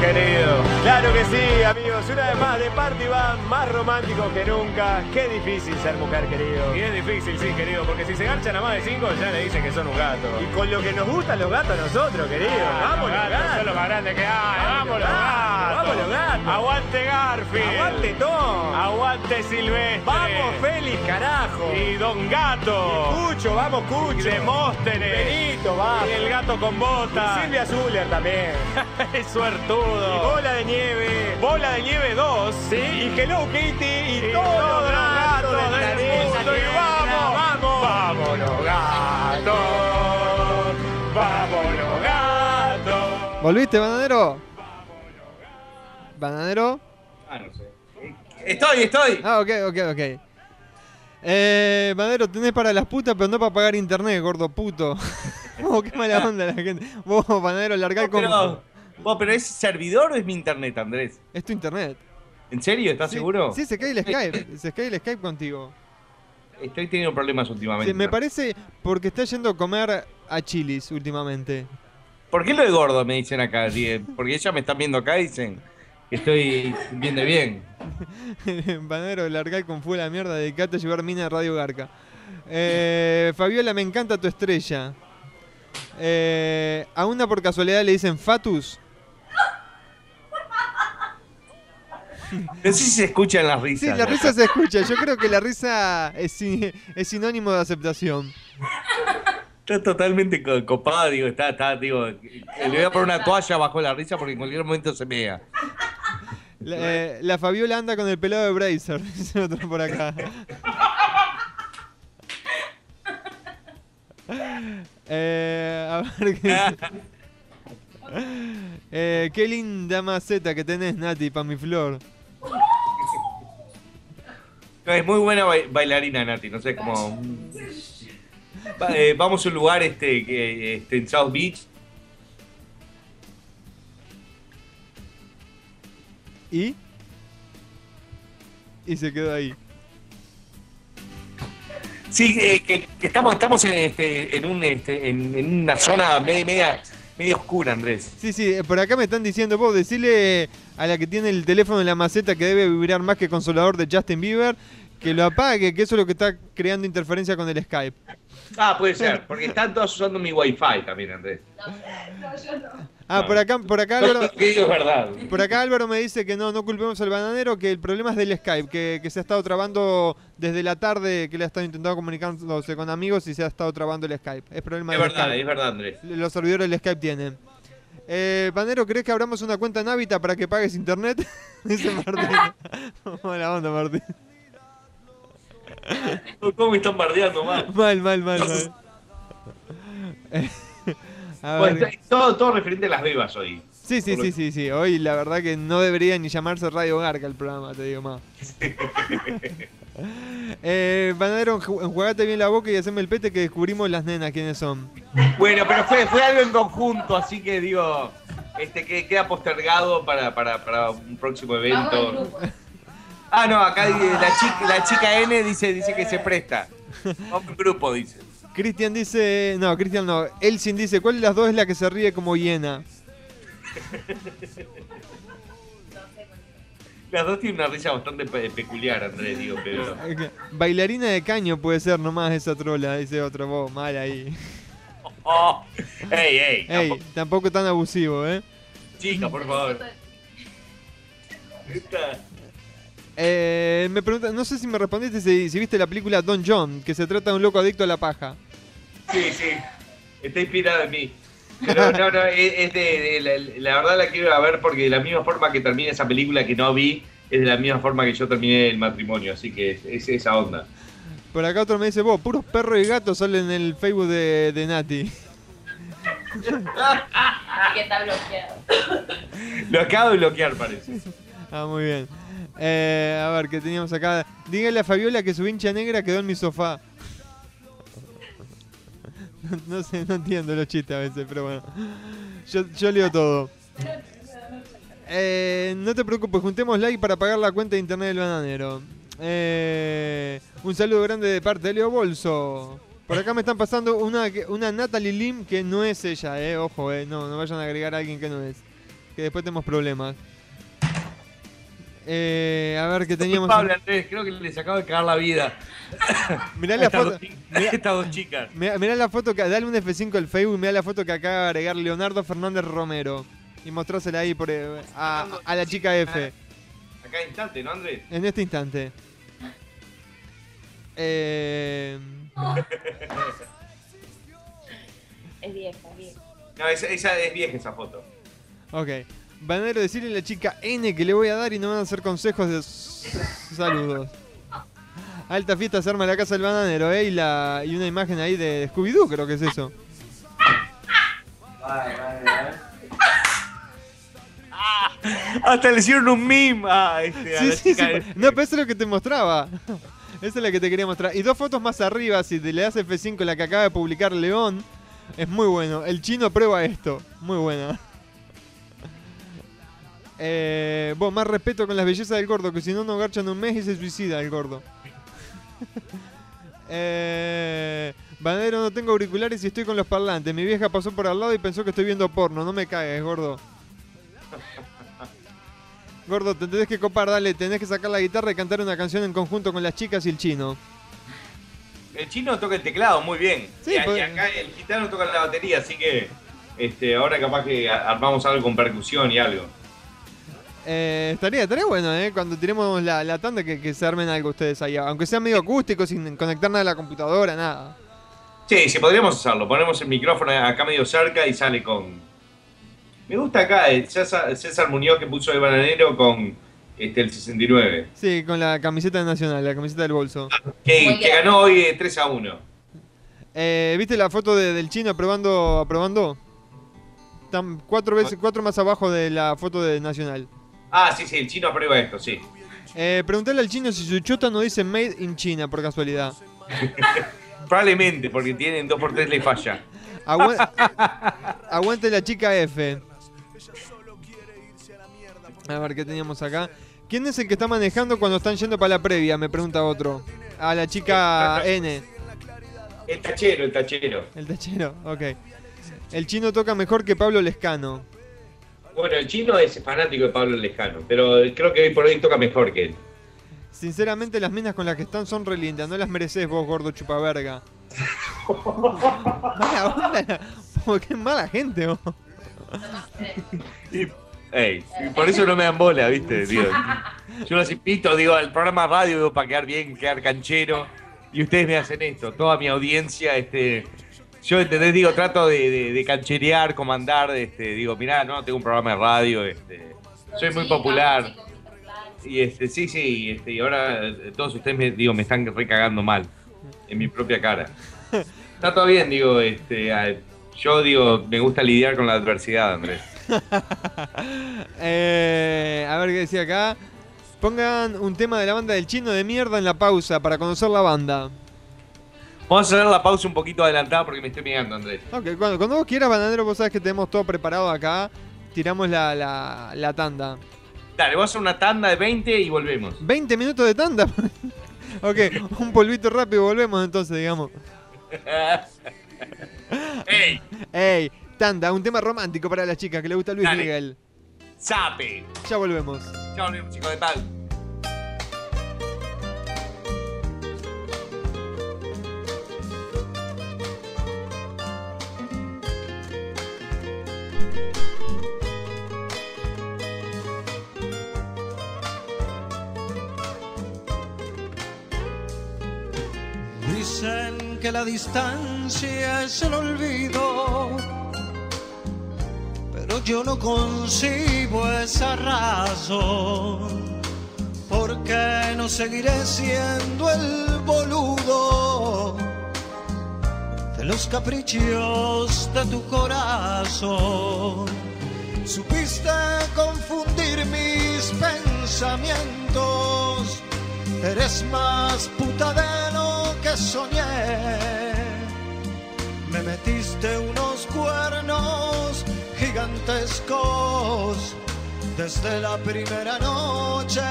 Querido. Claro que sí, amigos. Una vez más de Party Band, más romántico que nunca. Qué difícil ser mujer, querido. Y es difícil, sí, querido, porque si se garchan a más de cinco, ya le dicen que son un gato. Y con lo que nos gustan los gatos a nosotros, querido. vamos los gatos. Son los más grandes que hay. Vamos los gatos. Vamos los gatos. Aguante Garfield. Aguante Tom. Aguante Silvestre. Vamos Félix, carajo. Y Don Gato. Cucho, vamos Cucho. Y Demóstenes. Benito, va. Y el gato con botas. Y Silvia Zuller también. es suertudo. Y Bola de Nieve. Bola de Nieve 2. Sí. Y Hello Kitty. Y, todos los gatos del mundo. Y vamos, vamos. Vamos los gatos. Vamos los gatos. ¿Volviste, bananero? ¿Bananero? Ah, no sé. Estoy, estoy. Ah, ok, ok, ok. Eh, tenés para las putas, pero no para pagar internet, gordo puto. oh, qué mala onda la gente. Vos, Bananero, largá el con... Pero, vos, pero ¿es servidor o es mi internet, Andrés? Es tu internet. ¿En serio? ¿Estás Sí, seguro? Sí, se cae el Skype. Se cae el Skype contigo. Estoy teniendo problemas últimamente. Sí, me parece porque está yendo a comer a Chilis últimamente. ¿Por qué lo de gordo me dicen acá? Porque ellas me están viendo acá y dicen que estoy viendo bien. Banero, largar con la mierda, dedicate a llevar mina a Radio Garca. Eh, Fabiola, me encanta tu estrella. Eh, a una por casualidad le dicen Fatus. No sé si se escuchan las risas. Sí, la risa se escucha. Yo creo que la risa es, si- es sinónimo de aceptación. Está totalmente co- copada, digo, está, está, digo, le voy a poner una toalla bajo la risa porque en cualquier momento se mea. La, eh, la Fabiola anda con el pelado de Bracer, dice otro por acá. Eh, a ver qué. Eh, qué linda maceta que tenés, Nati, pa' mi flor. Es muy buena ba- bailarina, Nati, no sé cómo. Eh, vamos a un lugar este, que, este, en South Beach. ¿Y? Y se quedó ahí. Sí, eh, que, que estamos, estamos en, este, en, un, este, en, en una zona media, media, media oscura, Andrés. Sí, sí, por acá me están diciendo, vos, decirle a la que tiene el teléfono en la maceta que debe vibrar más que consolador de Justin Bieber, que lo apague, que eso es lo que está creando interferencia con el Skype. Ah, puede ser, porque están todos usando mi wifi también, Andrés. Ah, por acá, por acá Álvaro, es verdad. por acá Álvaro me dice que no, no culpemos al bananero, que el problema es del Skype, que, que se ha estado trabando desde la tarde, que le ha estado intentando comunicándose con amigos y se ha estado trabando el Skype. Es problema Es del verdad, Skype. es verdad, Andrés. Los servidores del Skype tienen. Eh, Banero, ¿crees que abramos una cuenta en Hábitat para que pagues internet? Dice Martín. Mala onda, Martín. ¿Cómo me están bardeando? Mal, mal, mal, mal. Está- todo, todo referente a las bebas hoy. Sí, sí, sí, sí, sí. Hoy la verdad que no debería ni llamarse Radio Garca el programa, te digo más. eh, enju- enjuagate bien la boca y haceme el pete que descubrimos las nenas quiénes son. Bueno, pero fue, fue algo en conjunto, así que digo, este que queda postergado para, para, para un próximo evento. Ah, no, acá la chica, la chica N dice, dice que se presta. En grupo, dice. Cristian dice. No, Cristian no. Elsin dice: ¿Cuál de las dos es la que se ríe como hiena? Las dos tienen una risa bastante pe- peculiar, Andrés, digo, pero. Bailarina de caño puede ser nomás esa trola, dice otro vos, mal ahí. ¡Oh! ¡Ey, ey! Ey, tampoco- tampoco tan abusivo, ¿eh? Chica, por favor. Esta- Eh, me pregunta, no sé si me respondiste si, si viste la película Don John, que se trata de un loco adicto a la paja. Sí, sí. Está inspirado en mí. Pero no, no, es, es de, de- la, la verdad la quiero ver porque de la misma forma que termina esa película que no vi, es de la misma forma que yo terminé el matrimonio, así que es, es esa onda. Por acá otro me dice, vos, puros perros y gatos salen en el Facebook de, de Nati. Así que está bloqueado. Lo acabo de bloquear, parece. Ah, muy bien. Eh, a ver, ¿qué teníamos acá? Dígale a Fabiola que su hincha negra quedó en mi sofá. No sé, no entiendo los chistes a veces, pero bueno. Yo, leo todo. Eh, no te preocupes, juntemos like para pagar la cuenta de internet del bananero. Eh, un saludo grande de parte de Leo Bolso. Por acá me están pasando una, una Natalie Lim que no es ella, eh. Ojo, eh. No, no vayan a agregar a alguien que no es. Que después tenemos problemas. Eh, a ver qué teníamos. Pablo Andrés, creo que les acabo de cagar la vida. Mirá la estas foto. dos chicas- estas dos chicas. Mirá, mirá la foto que. Dale un F5 al Facebook y mirá la foto que acaba de agregar Leonardo Fernández Romero. Y mostrásela ahí por, eh, a, a la chica F. Acá en instante, ¿no, Andrés? En este instante. Eh, Es vieja, es vieja. No, esa, esa es vieja esa foto. ok. Banero, decirle a la chica N que le voy a dar y no van a hacer consejos de saludos. Alta fiesta se arma la casa del bananero, ¿eh? Y, la, y una imagen ahí de Scooby-Doo, creo que es eso. Vale, vale, vale. Hasta le hicieron un meme a, este, a Sí, sí, sí. No, pero eso es lo que te mostraba. Esa es la que te quería mostrar. Y dos fotos más arriba, si te le das F5, la que acaba de publicar León, es muy bueno. El chino prueba esto. Muy buena. Eh, vos, más respeto con las bellezas del gordo, que si no, no garchan un mes y se suicida el gordo. eh, Banero, no tengo auriculares y estoy con los parlantes. Mi vieja pasó por al lado y pensó que estoy viendo porno. No me cagues, gordo. Gordo, te tenés que copar, dale, tenés que sacar la guitarra y cantar una canción en conjunto con las chicas y el chino. El chino toca el teclado muy bien. Sí, y, pues- y acá el gitano toca la batería, así que este, ahora capaz que armamos algo con percusión y algo. Eh, estaría, estaría bueno, ¿eh? Cuando tiremos la, la tanda que, que se armen algo ustedes ahí. Aunque sea medio acústico, sin conectar nada a la computadora, nada. Sí, sí, podríamos hacerlo. Ponemos el micrófono acá medio cerca y sale con. Me gusta acá el César, César Muñoz que puso el bananero con este, el 69. Sí, con la camiseta nacional, la camiseta del bolso. Que, ganó hoy eh, 3 a 1. Eh, ¿Viste la foto de- del chino aprobando? aprobando? Están cuatro veces, cuatro más abajo de la foto de Nacional. Ah, sí, sí, el chino aprueba esto, sí. Eh, preguntale al chino si su chota no dice Made in China, por casualidad. Probablemente, porque tienen 2x3 le falla. Agua- Aguante la chica F. A ver qué teníamos acá. ¿Quién es el que está manejando cuando están yendo para la previa? Me pregunta otro. A la chica N. El tachero, el tachero. El tachero, ok. El chino toca mejor que Pablo Lescano. Bueno, el chino es fanático de Pablo Lejano, pero creo que hoy por hoy toca mejor que él. Sinceramente, las minas con las que están son re lindas. No las mereces vos, gordo chupaverga. Mala onda. Que mala gente, vos. Ey, y por eso no me dan bola, ¿viste? Digo, yo los invito, digo, al programa radio digo, para quedar bien, quedar canchero. Y ustedes me hacen esto, toda mi audiencia, este. Yo, ¿entendés? Digo, trato de, de- de cancherear, comandar, este, digo, mirá, no, tengo un programa de radio, este. Soy muy popular. Y este, sí, sí, este, y ahora eh, todos ustedes me, digo, me están recagando mal. En mi propia cara. Está todo bien, digo, este. Yo digo, me gusta lidiar con la adversidad, Andrés. Eh, a ver qué decía acá. Pongan un tema de la banda del chino de mierda en la pausa para conocer la banda. Vamos a hacer la pausa un poquito adelantada porque me estoy mirando, Andrés. Ok, cuando, cuando vos quieras, bananero, vos sabés que tenemos todo preparado acá. Tiramos la, la, la tanda. Dale, vamos a hacer una tanda de 20 y volvemos. 20 minutos de tanda. ok, un polvito rápido y volvemos entonces, digamos. ¡Ey! Ey, tanda, un tema romántico para las chicas que le gusta Luis. Miguel. ¡Sape! Ya volvemos. Ya volvemos, chicos de tal. Dicen que la distancia es el olvido, pero yo no concibo esa razón, porque no seguiré siendo el boludo los caprichos de tu corazón. Supiste confundir mis pensamientos. Eres más puta que soñé. Me metiste unos cuernos gigantescos desde la primera noche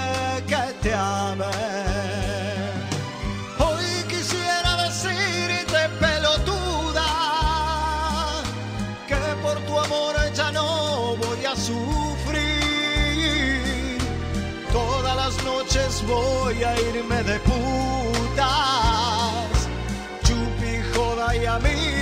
que te amé. A sufrir. Todas las noches voy a irme de putas, chupi, joda y amigos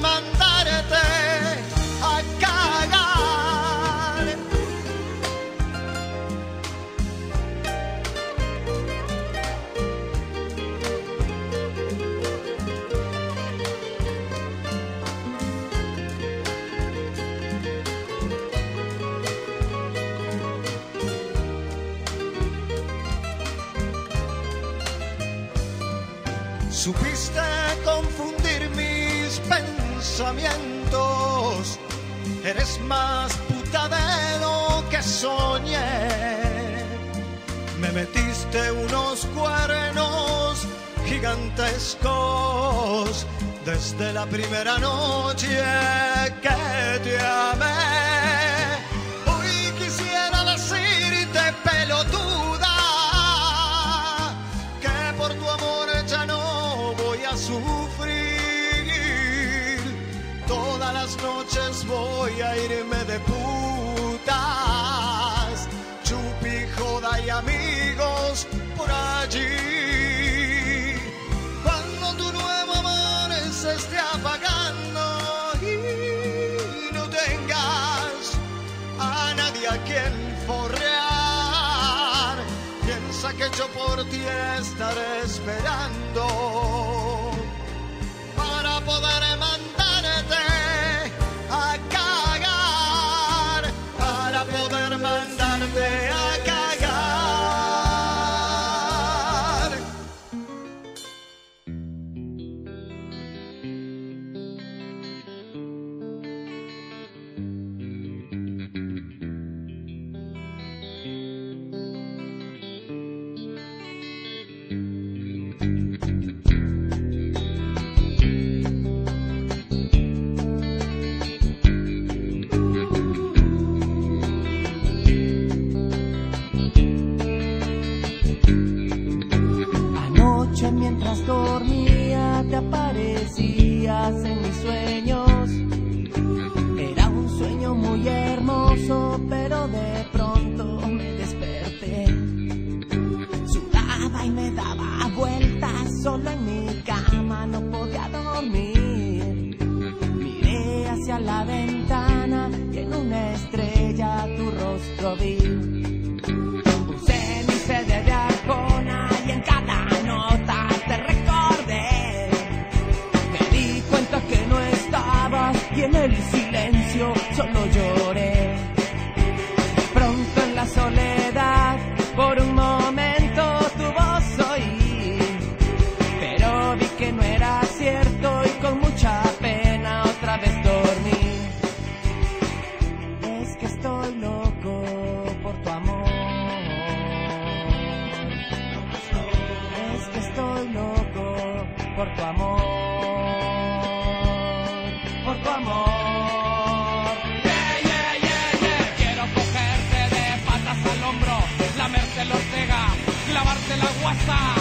para poder Eres más puta de lo que soñé. Me metiste unos cuernos gigantescos desde la primera noche que te amé. Voy a irme de putas, chupi, joda y amigos por allí. Cuando tu nuevo amor se esté apagando y no tengas a nadie a quien forrear. Piensa que yo por ti estaré esperando para poder dormía, te aparecías. What's guasa.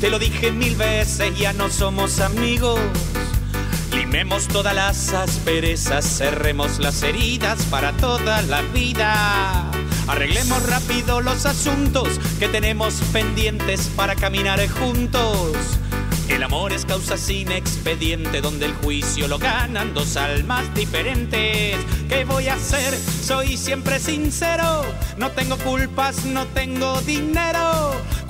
te lo dije mil veces, ya no somos amigos. Limemos todas las asperezas, cerremos las heridas para toda la vida. Arreglemos rápido los asuntos que tenemos pendientes para caminar juntos. El amor es causa sin expediente, donde el juicio lo ganan dos almas diferentes. ¿Qué voy a hacer? Soy siempre sincero, no tengo culpas, no tengo dinero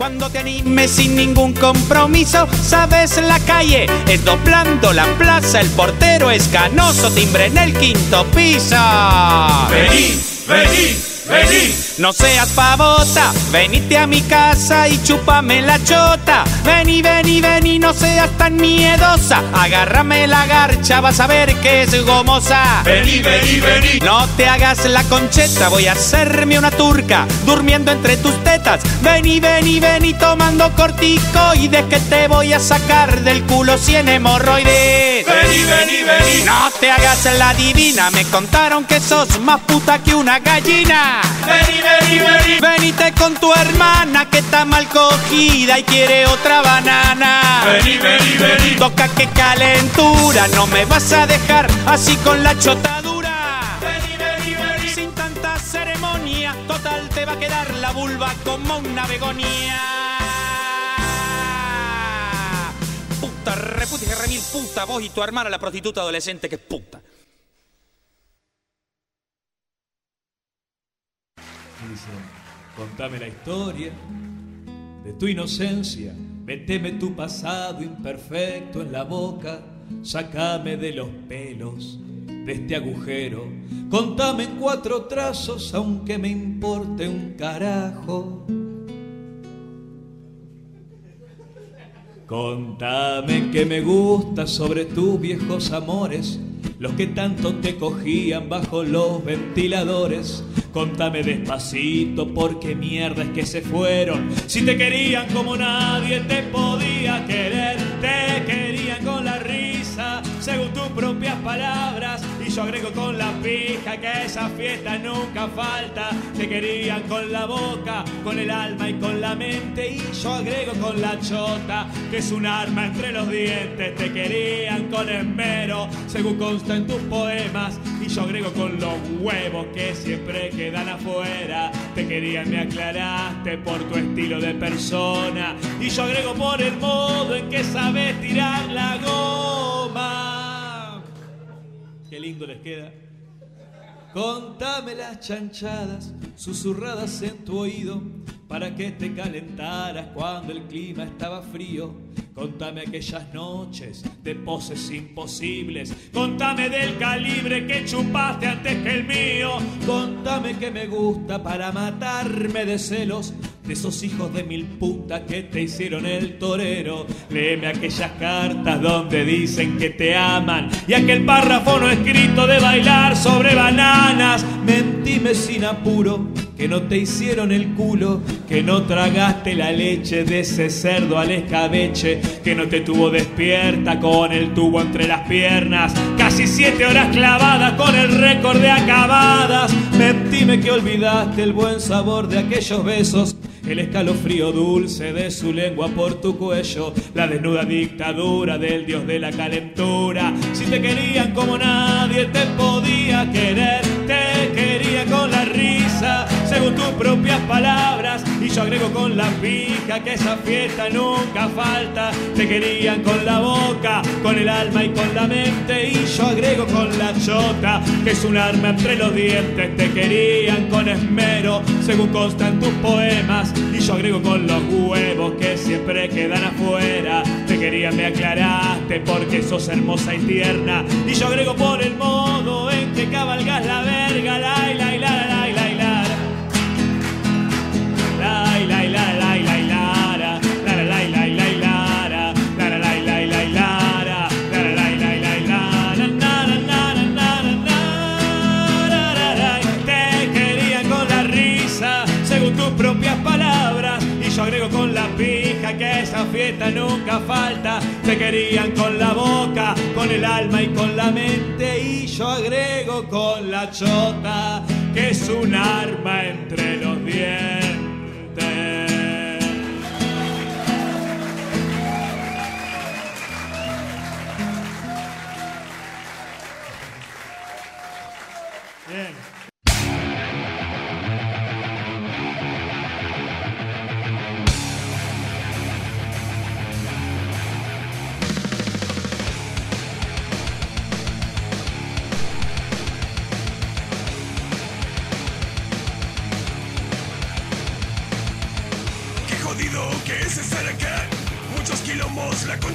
cuando te animes sin ningún compromiso, sabes la calle, es doblando la plaza, el portero es canoso, timbre en el quinto piso. Vení, vení, vení. No seas pavota, venite a mi casa y chúpame la chota. Vení, vení, vení, no seas tan miedosa. Agárrame la garcha, vas a ver que es gomosa. Vení, vení, vení. No te hagas la concheta, voy a hacerme una turca, durmiendo entre tus tetas. Vení, vení, vení, tomando corticoides, que te voy a sacar del culo cien hemorroides. Vení, vení, vení. No te hagas la divina, me contaron que sos más puta que una gallina. Vení, vení, vení. Venite con tu hermana que está mal cogida y quiere otra banana. Vení, vení, vení. Toca que calentura, no me vas a dejar así con la chotadura. Vení, vení, vení. Sin tanta ceremonia, total te va a quedar la vulva como una begonia. Reputa y remil puta, vos y tu hermana la prostituta adolescente que es puta. Dice, contame la historia de tu inocencia, meteme tu pasado imperfecto en la boca, sacame de los pelos de este agujero, contame en cuatro trazos aunque me importe un carajo. Contame que me gusta sobre tus viejos amores, los que tanto te cogían bajo los ventiladores. Contame despacito porque mierda es que se fueron. Si te querían como nadie te podía querer, te querían con la risa, según tus propias palabras. Yo agrego con la pija que esa fiesta nunca falta. Te querían con la boca, con el alma y con la mente. Y yo agrego con la chota, que es un arma entre los dientes. Te querían con esmero, según consta en tus poemas. Y yo agrego con los huevos que siempre quedan afuera. Te querían, me aclaraste por tu estilo de persona. Y yo agrego por el modo en que sabes tirar la goma. Lindo les queda. Contame las chanchadas susurradas en tu oído para que te calentaras cuando el clima estaba frío. Contame aquellas noches de poses imposibles. Contame del calibre que chupaste antes que el mío. Contame que me gusta para matarme de celos esos hijos de mil putas que te hicieron el torero. Léeme aquellas cartas donde dicen que te aman y aquel párrafo no escrito de bailar sobre bananas. Mentime sin apuro que no te hicieron el culo, que no tragaste la leche de ese cerdo al escabeche, que no te tuvo despierta con el tubo entre las piernas, casi siete horas clavadas con el récord de acabadas. Mentime que olvidaste el buen sabor de aquellos besos el escalofrío dulce de su lengua por tu cuello, la desnuda dictadura del dios de la calentura. Si te querían como nadie te podía querer, te quería con la risa, según tus propias palabras, y yo agrego con la pija que esa fiesta nunca falta. Te querían con la boca, con el alma y con la mente, y yo agrego con la chota, que es un arma entre los dientes. Te querían con esmero, según constan tus poemas, y yo agrego con los huevos que siempre quedan afuera. Te quería, me aclaraste porque sos hermosa y tierna. Y yo agrego por el modo en que cabalgas la verga, la la la nunca falta. Te querían con la boca, con el alma y con la mente. Y yo agrego con la chota, que es un arma entre los dientes.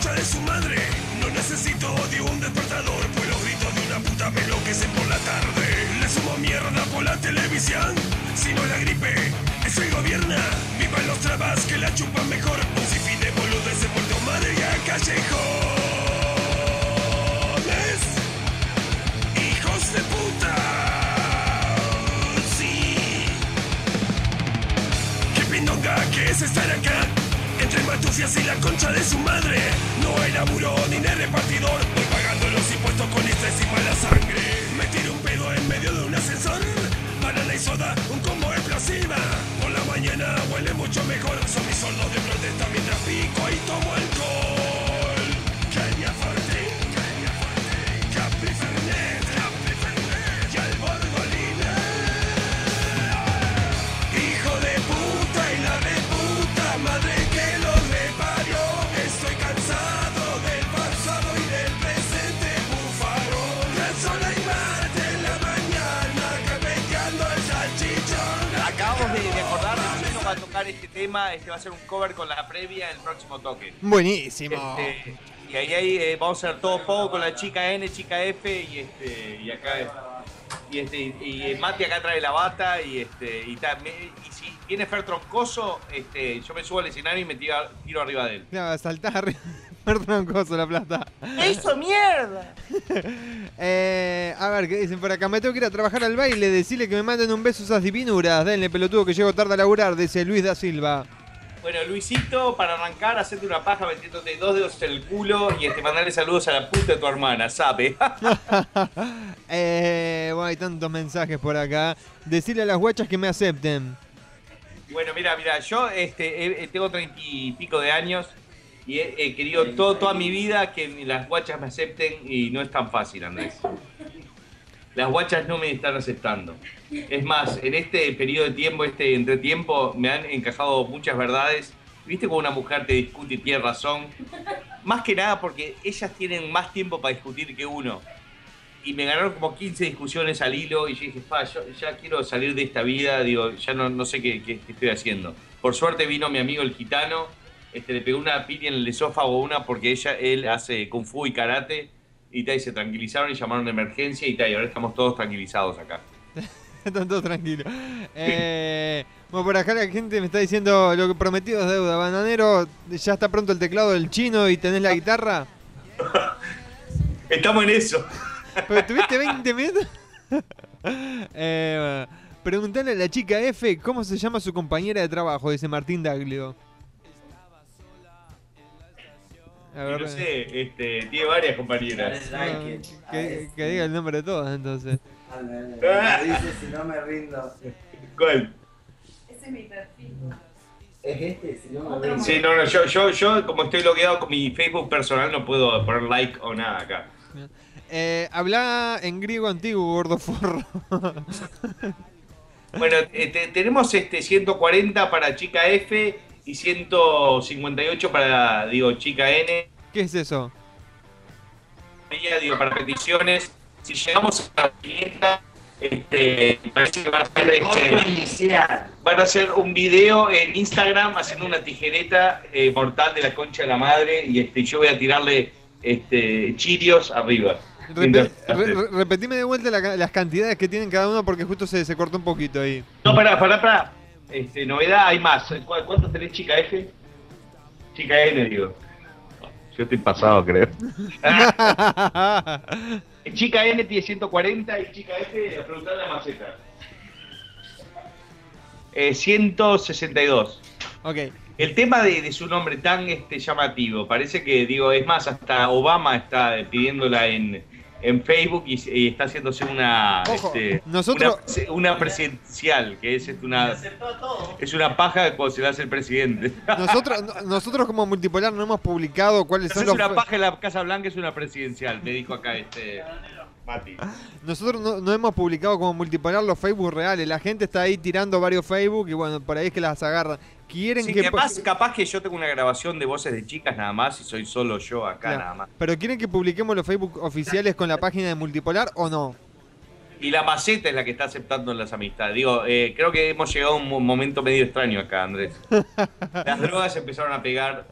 de su madre. No necesito odio un despertador, pues los gritos de una puta me enloquecen por la tarde. Le sumo mierda por la televisión, si no la gripe, es el gobierna. Vivan los trabas que la chupan mejor, un sinfín de boludeces por tomar y a callejón. Ser un cover con la previa en el próximo toque. Buenísimo. Este, y ahí, ahí eh, vamos a hacer todo poco con la chica N, chica F y este y acá y este y, y Mati acá trae la bata y este y, ta- me- y si viene Fer Troncoso, este yo me subo al escenario y me tiro, tiro arriba de él. Claro, saltar. Perdón, coso la plata. ¡Eso mierda! Eh, a ver, ¿qué dicen por acá? Me tengo que ir a trabajar al baile. Decirle que me manden un beso esas divinuras. Denle pelotudo que llego tarde a laburar. Dice Luis da Silva. Bueno, Luisito, para arrancar, hacerte una paja metiéndote dos dedos en el culo y este, mandarle saludos a la puta de tu hermana, ¿sabe? Eh, bueno, hay tantos mensajes por acá. Decirle a las guachas que me acepten. Bueno, mira, mira, yo este, tengo treinta y pico de años y he, he querido todo, toda mi vida que las guachas me acepten y no es tan fácil, Andrés. Las guachas no me están aceptando. Es más, en este periodo de tiempo, este entretiempo, me han encajado muchas verdades. ¿Viste cómo una mujer te discute y tiene razón? Más que nada porque ellas tienen más tiempo para discutir que uno. Y me ganaron como 15 discusiones al hilo y yo dije, pa, yo ya quiero salir de esta vida, digo, ya no, sé qué, estoy haciendo. Por suerte vino mi amigo el gitano, este, le pegó una piña en el esófago una porque ella, él hace kung fu y karate y, tal, y se tranquilizaron y llamaron de emergencia y, tal, y ahora estamos todos tranquilizados acá. Están todos tranquilos. Eh, bueno, por acá la gente me está diciendo lo que prometido es deuda. Bananero, ya está pronto el teclado del chino y tenés la guitarra. Estamos en eso. Pero tuviste 20 minutos. eh, bueno, preguntale a la chica F cómo se llama su compañera de trabajo, dice Martín Daglio. No sé, este, tiene varias compañeras. ah, que, que diga el nombre de todas entonces. Dice si no me rindo. ¿Cuál? Ese es mi perfil. Es este, si no me rindo. Sí, no, no, yo, yo, yo como estoy logueado con mi Facebook personal no puedo poner like o nada acá. Eh, habla en griego antiguo, gordo forro. Bueno, eh, te- tenemos este 140 para chica F y 158 para, digo, chica N. ¿Qué es eso? Ella, digo, para peticiones. Si llegamos a la 500, este, parece que van a hacer, este, van a hacer un video en Instagram haciendo una tijereta eh, mortal de la concha de la madre y este, yo voy a tirarle este, chirios arriba. Repe- re- repetime de vuelta la las cantidades que tienen cada uno porque justo se, se cortó un poquito ahí. No, pará, pará, pará. Este, novedad, hay más. ¿Cu- ¿Cuántos tenés, chica F? Chica N, digo. Yo estoy pasado, creo. chica N tiene 140 y chica F, preguntar la maceta. Eh, 162. Ok. El tema de, de su nombre tan este, llamativo, parece que, digo, es más, hasta Obama está pidiéndola en, en Facebook y, y está haciéndose una, Ojo, este, nosotros- una, una presidencial, que es este, una, es una paja cuando se la hace el presidente. Nosotros, no- nosotros como multipolar no hemos publicado cuáles son es los... una paja en la Casa Blanca, es una presidencial, me dijo acá este Mati. Nosotros no, no hemos publicado como multipolar los Facebook reales. La gente está ahí tirando varios Facebook y bueno, por ahí es que las agarran. Quieren Sí, que... que más capaz que yo tengo una grabación de voces de chicas nada más y soy solo yo acá Claro. nada más. Pero quieren que publiquemos los Facebook oficiales con la página de multipolar o no? Y la maceta es la que está aceptando las amistades. Digo, eh, creo que hemos llegado a un mo- momento medio extraño acá, Andrés. Las drogas empezaron a pegar.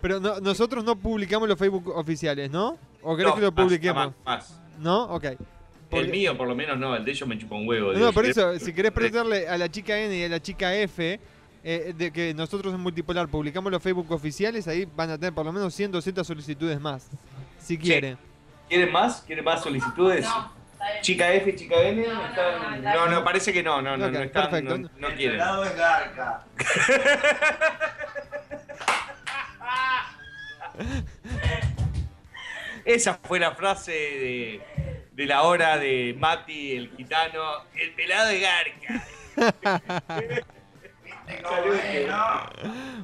Pero no- nosotros no publicamos los Facebook oficiales, ¿no? ¿O No, que lo más, publiquemos? Más, más. ¿No? Ok. Porque- El mío, por lo menos, no. El de ellos me chupa un huevo. No, no, por eso, si querés preguntarle a la chica N y a la chica F eh, de que nosotros en Multipolar publicamos los Facebook oficiales, ahí van a tener por lo menos 100, 200 solicitudes más. Si quieren. ¿Quieren más? ¿Quieren más solicitudes? Chica F, chica N, están- no, no, parece que no, no, no, Ok, no están, perfecto. no, no El quieren. pelado es garca. Esa fue la frase de, de la hora de Mati, el gitano, el pelado de Garca.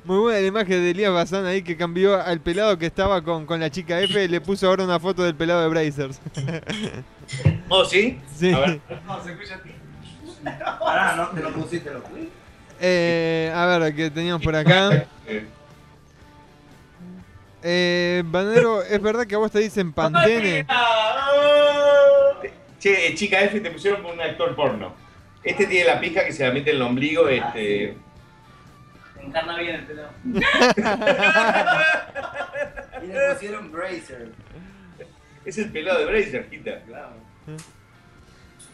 Muy buena la imagen de Elías Bazán ahí que cambió al pelado que estaba con, con la chica F y le puso ahora una foto del pelado de Brazers. ¿Oh, sí? Sí. A ver. No, se escucha a ti. Pará, no te lo pusiste tweets. Eh, a ver, ¿qué teníamos por acá? Eh, Banero, ¿es verdad que a vos te dicen Pantene? Che, eh, chica F te pusieron por un actor porno. Este tiene la pija que se la mete en el ombligo, este. Encarna bien el pelado. y le pusieron Bracer. Es el pelado de Bracer, quita.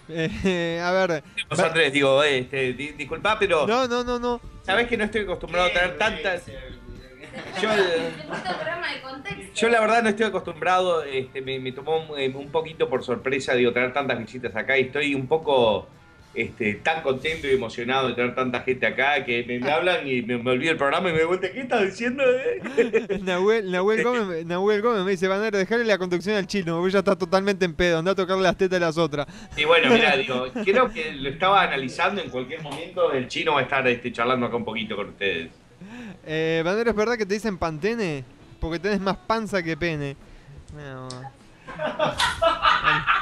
Eh, a ver. Vos, Andrés, digo, eh, este, di- disculpa, pero. No, no, no, no. Sabés que no estoy acostumbrado a tener tantas. Yo, contexto. yo la verdad no estoy acostumbrado, este, me, me tomó eh, un poquito por sorpresa, digo, tener tantas visitas acá y estoy un poco este, tan contento y emocionado de tener tanta gente acá que me, me hablan y me, me olvido el programa y me doy vuelta, ¿qué estás diciendo? eh?" Nahuel, Nahuel, Gómez, Nahuel Gómez me dice, Banero, dejale la conducción al chino, porque ya está totalmente en pedo, anda a tocarle las tetas a las otras. Y bueno, mira, digo, creo que lo estaba analizando en cualquier momento, el chino va a estar este, charlando acá un poquito con ustedes. Eh, Banero, ¿es verdad que te dicen Pantene? Porque tenés más panza que pene. No.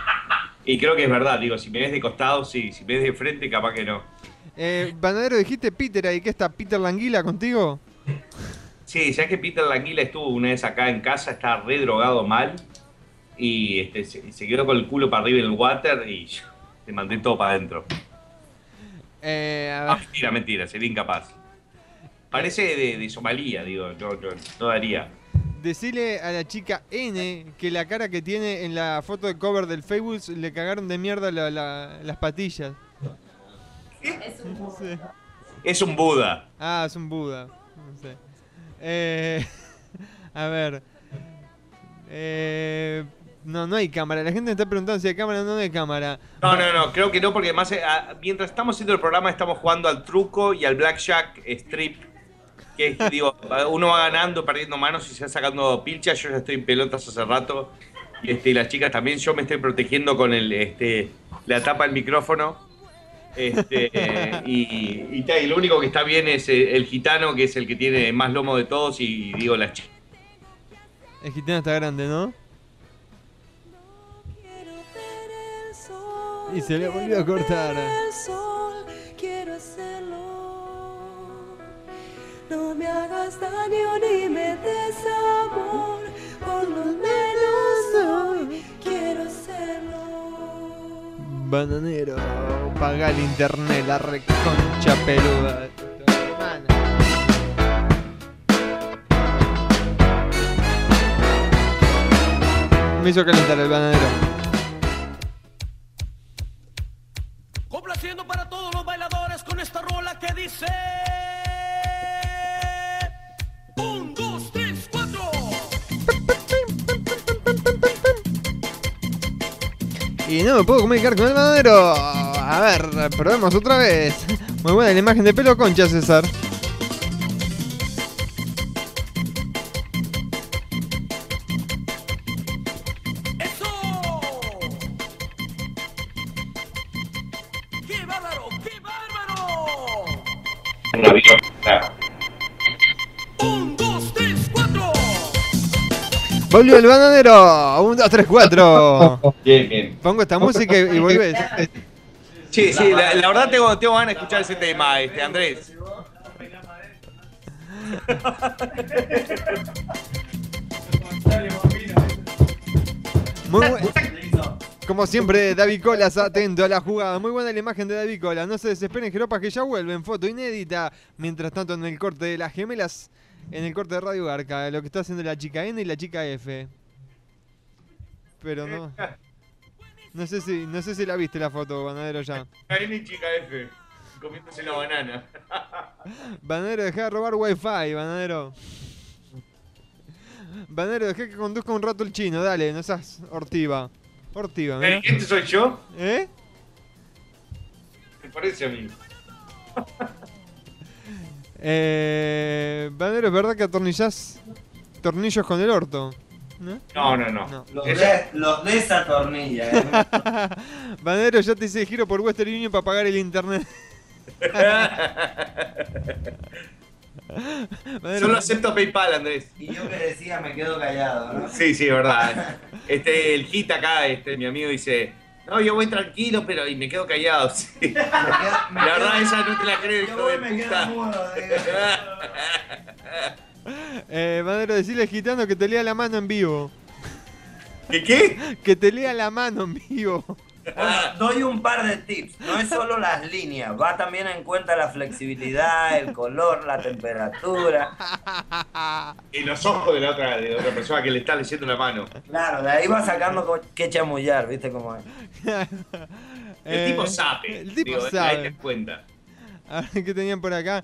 Y creo que es verdad, digo, si me ves de costado, sí, si me ves de frente, capaz que no. Eh, Banadero, dijiste Peter ahí, ¿qué está? ¿Peter Languila contigo? Sí, ya que Peter Languila estuvo una vez acá en casa, estaba re drogado mal y este, se, se quedó con el culo para arriba en el water y yo, te mandé todo para adentro. Eh, a Ah, mentira, mentira, sería incapaz. Parece de, de Somalia, digo, no, no daría. Decile a la chica N que la cara que tiene en la foto de cover del Facebook le cagaron de mierda la- la- las patillas. Es un No sé. Es un Buda. Ah, es un Buda. No sé. Eh, a ver. Eh, no, no hay cámara. La gente me está preguntando si hay cámara o no hay cámara. No, no, no, creo que no, porque más eh, ah, mientras estamos haciendo el programa estamos jugando al truco y al blackjack strip. Que es, digo, uno va ganando, perdiendo manos y se va sacando pilchas. Yo ya estoy en pelotas hace rato. Y este, y las chicas también. Yo me estoy protegiendo con el, este, la tapa del micrófono. Este, eh, y, y, y lo único que está bien es el gitano, que es el que tiene más lomo de todos. Y digo, las chicas. El gitano está grande, ¿no? Y se le volvió a cortar. No me hagas daño ni me des amor. Por lo menos hoy quiero hacerlo. Bananero, paga el internet, la reconcha peluda. Me hizo calentar el bananero. Complaciendo para todos los bailadores con esta rola que dice. Y no me puedo comunicar con el bananero. A ver, probemos otra vez. Muy buena la imagen de pelo concha, César. Volvió el bananero. 1, 2, 3, 4. Bien, bien. Pongo esta música y, y volvés. Sí, sí, la, la verdad tengo, tengo ganas de escuchar ese tema, este, Andrés. Muy Como siempre, David Colas atento a la jugada. Muy buena la imagen de David Colas. No se desesperen, Jeropas, que ya vuelven. Foto inédita. Mientras tanto, en el corte de las gemelas, en el corte de Radio Garca, lo que está haciendo la chica N y la chica F. Pero no. No sé si, no sé si la viste la foto, ganadero ya. Karen y chica F, comiéndose la banana. Banadero, dejá de robar wifi, Banadero. Banadero, dejá que conduzca un rato el chino, dale, no seas hortiva. Hortiva, ¿El mira. cliente soy yo? ¿Eh? Me parece a mí. Eh, ¿es verdad que atornillás tornillos con el orto? ¿No? No, no, no. Los, de, los de esa tornilla. ¿eh? Banadero, ya te hice giro por Western Union para pagar el internet. Banadero, Solo acepto PayPal, Andrés. Y yo que decía me quedo callado, ¿no? Sí, sí, es verdad. Este, el hit acá, este, mi amigo dice, no, yo voy tranquilo, pero y me quedo callado. sí. Me quedo- me La quedo- verdad, esa no te la creo, Yo hijo voy, de me quedo puta. mudo, digo. eh, Banadero, decirle al gitano que te lea la mano en vivo. ¿Qué qué? Que te lea la mano en vivo. Bueno, doy un par de tips. No es solo las líneas, va también en cuenta la flexibilidad, el color, la temperatura. Y los ojos de la otra, de otra persona que le está leyendo la mano. Claro, de ahí va sacando qué chamullar, ¿viste cómo es? El tipo sabe. El tipo digo, Ahí sabe. te das cuenta. A ver qué tenían por acá.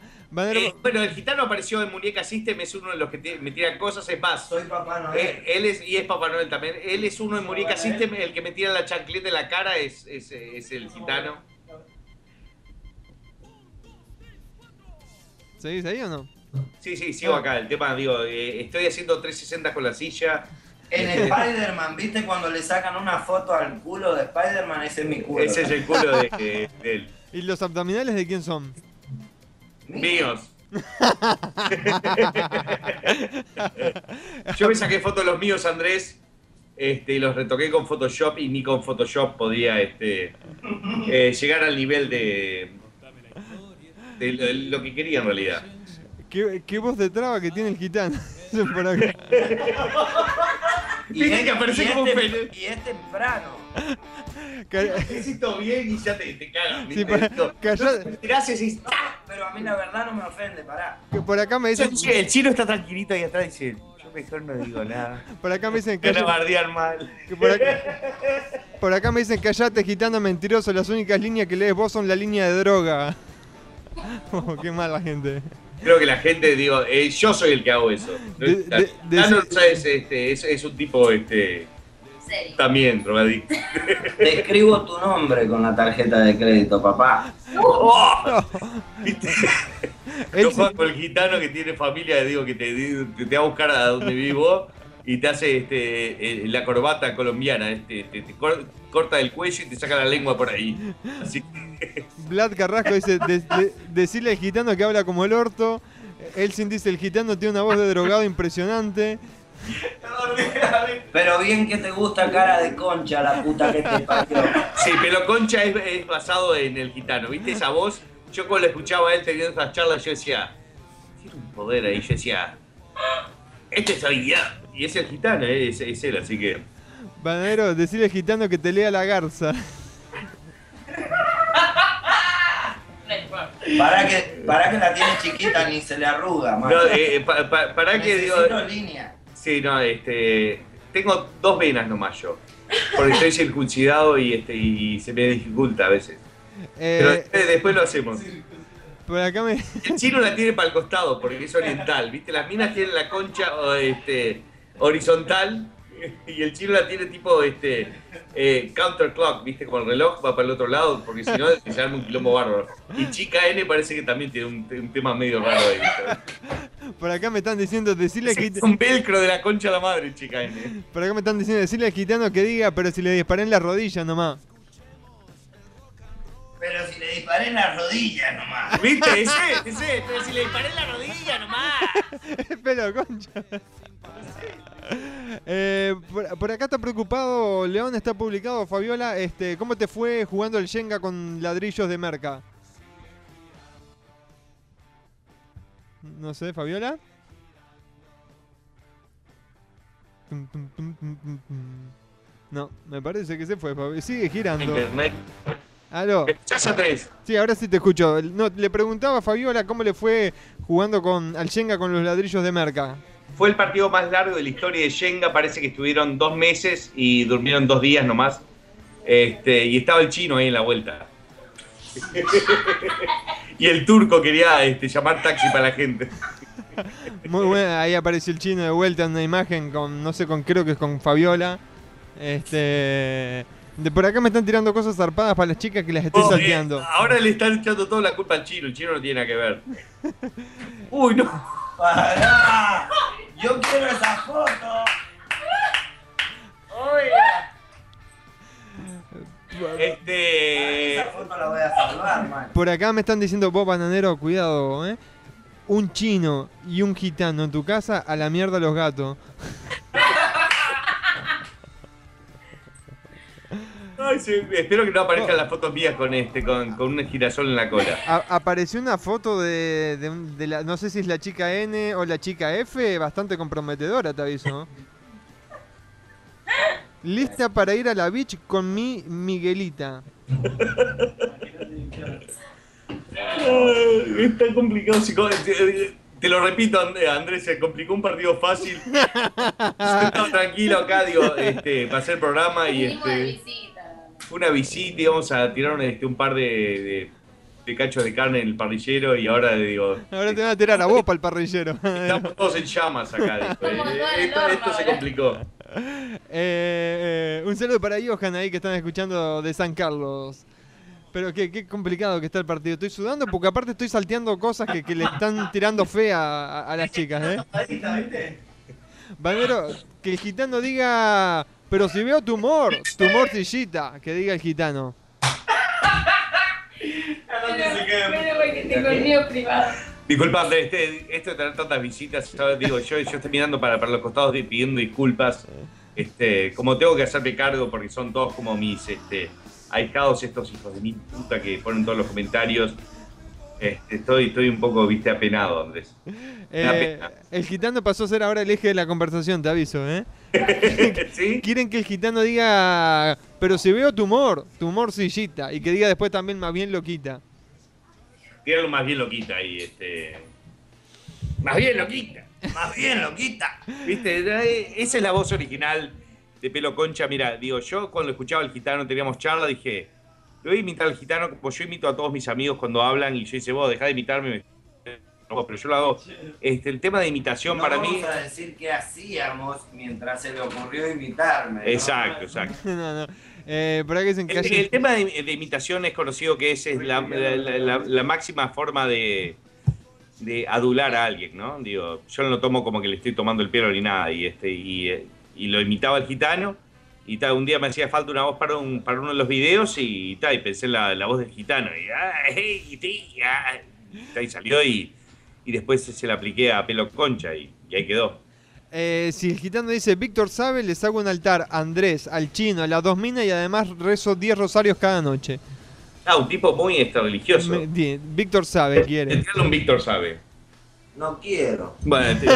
Eh, bueno, el gitano apareció en Muñeca System, es uno de los que te- me tiran cosas, es más. Soy Papá Noel. Eh, él es, y es Papá Noel también. Él es uno en Muñeca System, el que me tira la chancleta en la cara es, es, es el gitano. ¿seguís ahí o no? Sí, sí, sigo acá. El tema, digo, eh, estoy haciendo 360 con la silla. En Spider-Man, ¿viste cuando le sacan una foto al culo de Spider-Man? Ese es mi culo. Ese es el culo de, de- de él. ¿Y los abdominales de quién son? Míos. Yo me saqué fotos de los míos, Andrés, este, y los retoqué con Photoshop y ni con Photoshop podía este, eh, llegar al nivel de, de lo, de lo que quería en realidad. ¿Qué, qué voz de traba que tiene el gitano? Por acá. Y es, que aparece y es como tem- pene. y es temprano. Necesito bien y ya te, te cagan. Sí, ¿viste? pa- Esto- calla- te tirás y decís, "Ah". Pero a mí la verdad no me ofende, pará. que por acá me dicen, El chino está tranquilito ahí atrás y dice, yo mejor no digo nada. por acá me dicen a calla- bardear mal. que por acá, por acá me dicen callate gitano mentiroso, las únicas líneas que lees vos son la línea de droga. Oh, qué mala gente. Creo que la gente, digo, eh, yo soy el que hago eso. De- de- de- Tano, ¿sabes? Este, es, es un tipo este, Serio. también drogadicto. Te escribo tu nombre con la tarjeta de crédito, papá. Oh, Yo con el gitano que tiene familia, digo, que te, te, te va a buscar a donde vivo y te hace este, eh, la corbata colombiana. Este, te, te cor- corta el cuello y te saca la lengua por ahí. Así que, Vlad Carrasco dice, "De- de- decirle al gitano que habla como el orto. Elsin dice, el gitano tiene una voz de drogado impresionante. Pero bien que te gusta cara de concha, la puta que te parió. sí, pero Concha es, es basado en el gitano. ¿Viste esa voz? Yo cuando lo escuchaba a él teniendo esas charlas, yo decía, tiene un poder ahí. Yo decía, este soy yo. Y es el gitano, eh, es, es él, así que. Banadero, decirle al gitano que te lea la garza. Para que, para que la tiene chiquita ni se le arruga, man. No, eh, pa- pa- para que digo. Línea. Sí, no, este. Tengo dos venas nomás yo. Porque estoy circuncidado y este y se me dificulta a veces. Pero Eh, después, después lo hacemos. por acá me... El chino la tiene para el costado porque es oriental, ¿viste? Las minas tienen la concha este, horizontal y el chino la tiene tipo este eh, counterclock, ¿viste? Como el reloj va para el otro lado porque si no se arma un quilombo bárbaro. Y chica N parece que también tiene un, un tema medio raro ahí. ¿viste? Por acá me están diciendo, decirle Es gitano... un velcro de la concha a la madre, chica N. Por acá me están diciendo, decirle al gitano que diga, pero si le disparé en la rodilla nomás. Pero si le disparé en la rodilla nomás. ¿Viste? Ese, ese, pero si le disparé en la rodilla nomás. Pelo, concha. Eh, por, por acá está preocupado, León está publicado, Fabiola, este, ¿cómo te fue jugando el Shenga con ladrillos de merca? No sé, Fabiola. No, me parece que se fue, Fabi- Sigue girando. Internet. Aló. Sí, ahora sí te escucho. No, le preguntaba a Fabiola cómo le fue jugando con al Shenga con los ladrillos de merca. Fue el partido más largo de la historia de Shenga. Parece que estuvieron dos meses y durmieron dos días nomás. Este, y estaba el chino ahí en la vuelta. y el turco quería este, llamar taxi para la gente. Muy buena, ahí apareció el chino de vuelta en una imagen con, no sé, con creo que es con Fabiola. Este. De por acá me están tirando cosas zarpadas para las chicas que las estoy Oh, salteando. eh, ahora le están echando toda la culpa al chino, el chino no tiene nada que ver. Uy, no. ¡Pará! Yo quiero esa foto. Este. Esa foto la voy a salvar, man. Por acá me están diciendo, vos bananero, cuidado, eh. Un chino y un gitano en tu casa, a la mierda los gatos. Ay, sí, espero que no aparezcan las fotos mías con este, con, con un girasol en la cola. A- apareció una foto de, de un- de la, no sé si es la chica N o la chica F, bastante comprometedora, te aviso. Lista para ir a la beach con mi Miguelita. Es tan complicado. si co- Te, lo repito, And- Andrés, se complicó un partido fácil. Sentado tranquilo acá, digo, este, pasé el programa y este, una visita, íbamos a tirar este, un par de, de, de cachos de carne en el parrillero y ahora digo, Ahora te van a tirar a vos para el parrillero. estamos todos en llamas acá. eh, esto, esto se ahora. complicó. Eh, eh, un saludo para Johan ahí que están escuchando de San Carlos. Pero qué, qué complicado que está el partido. Estoy sudando porque aparte estoy salteando cosas que, que le están tirando fe a, a- a las chicas, ¿eh? Banero, que el gitano diga, pero si veo tumor, tumor sillita, que diga el gitano. Disculpa, este, esto de tener tantas visitas, yo, digo, yo, yo estoy mirando para, para los costados y pidiendo disculpas. Este, como tengo que hacerme cargo porque son todos como mis este, ahijados, estos hijos de mi puta que ponen todos los comentarios. Este, estoy, estoy un poco, viste, apenado, Andrés. Eh, el gitano pasó a ser ahora el eje de la conversación, te aviso, ¿eh? ¿Sí? Quieren que el gitano diga, pero si veo tumor, tumor sillita, y que diga después también más bien loquita. Tíralo más bien loquita ahí, este. Más bien loquita. Más bien, loquita. ¿Viste? Esa es la voz original de Pelo Concha. Mira, digo, yo cuando escuchaba al gitano, teníamos charla, dije, lo voy a imitar al gitano como yo imito a todos mis amigos cuando hablan y yo dice, vos, dejá de imitarme. Pero yo lo hago. Este, el tema de imitación No para vamos mí. a decir qué hacíamos mientras se le ocurrió imitarme. ¿no? Exacto, exacto. no, no. Eh, dicen que El, el tema de, de imitación es conocido que es, es la, la- la- la- la máxima forma de, de adular a alguien, ¿no? Digo, yo no lo tomo como que le estoy tomando el pelo ni nada, y este, y, y lo imitaba el gitano, y tal, un día me hacía falta una voz para, un, para uno de los videos, y, tal, y pensé en la, la voz del gitano, y, ah, hey, y salió, y, y después se la apliqué a pelo concha, y, y ahí quedó. Eh, si el gitano dice Víctor sabe, les hago un altar a Andrés, al chino, a las dos minas y además rezo 10 rosarios cada noche. Ah, un tipo muy este, religioso. Me- di- Víctor sabe, quiere. Tirale un Víctor sabe. No quiero. Bueno, te-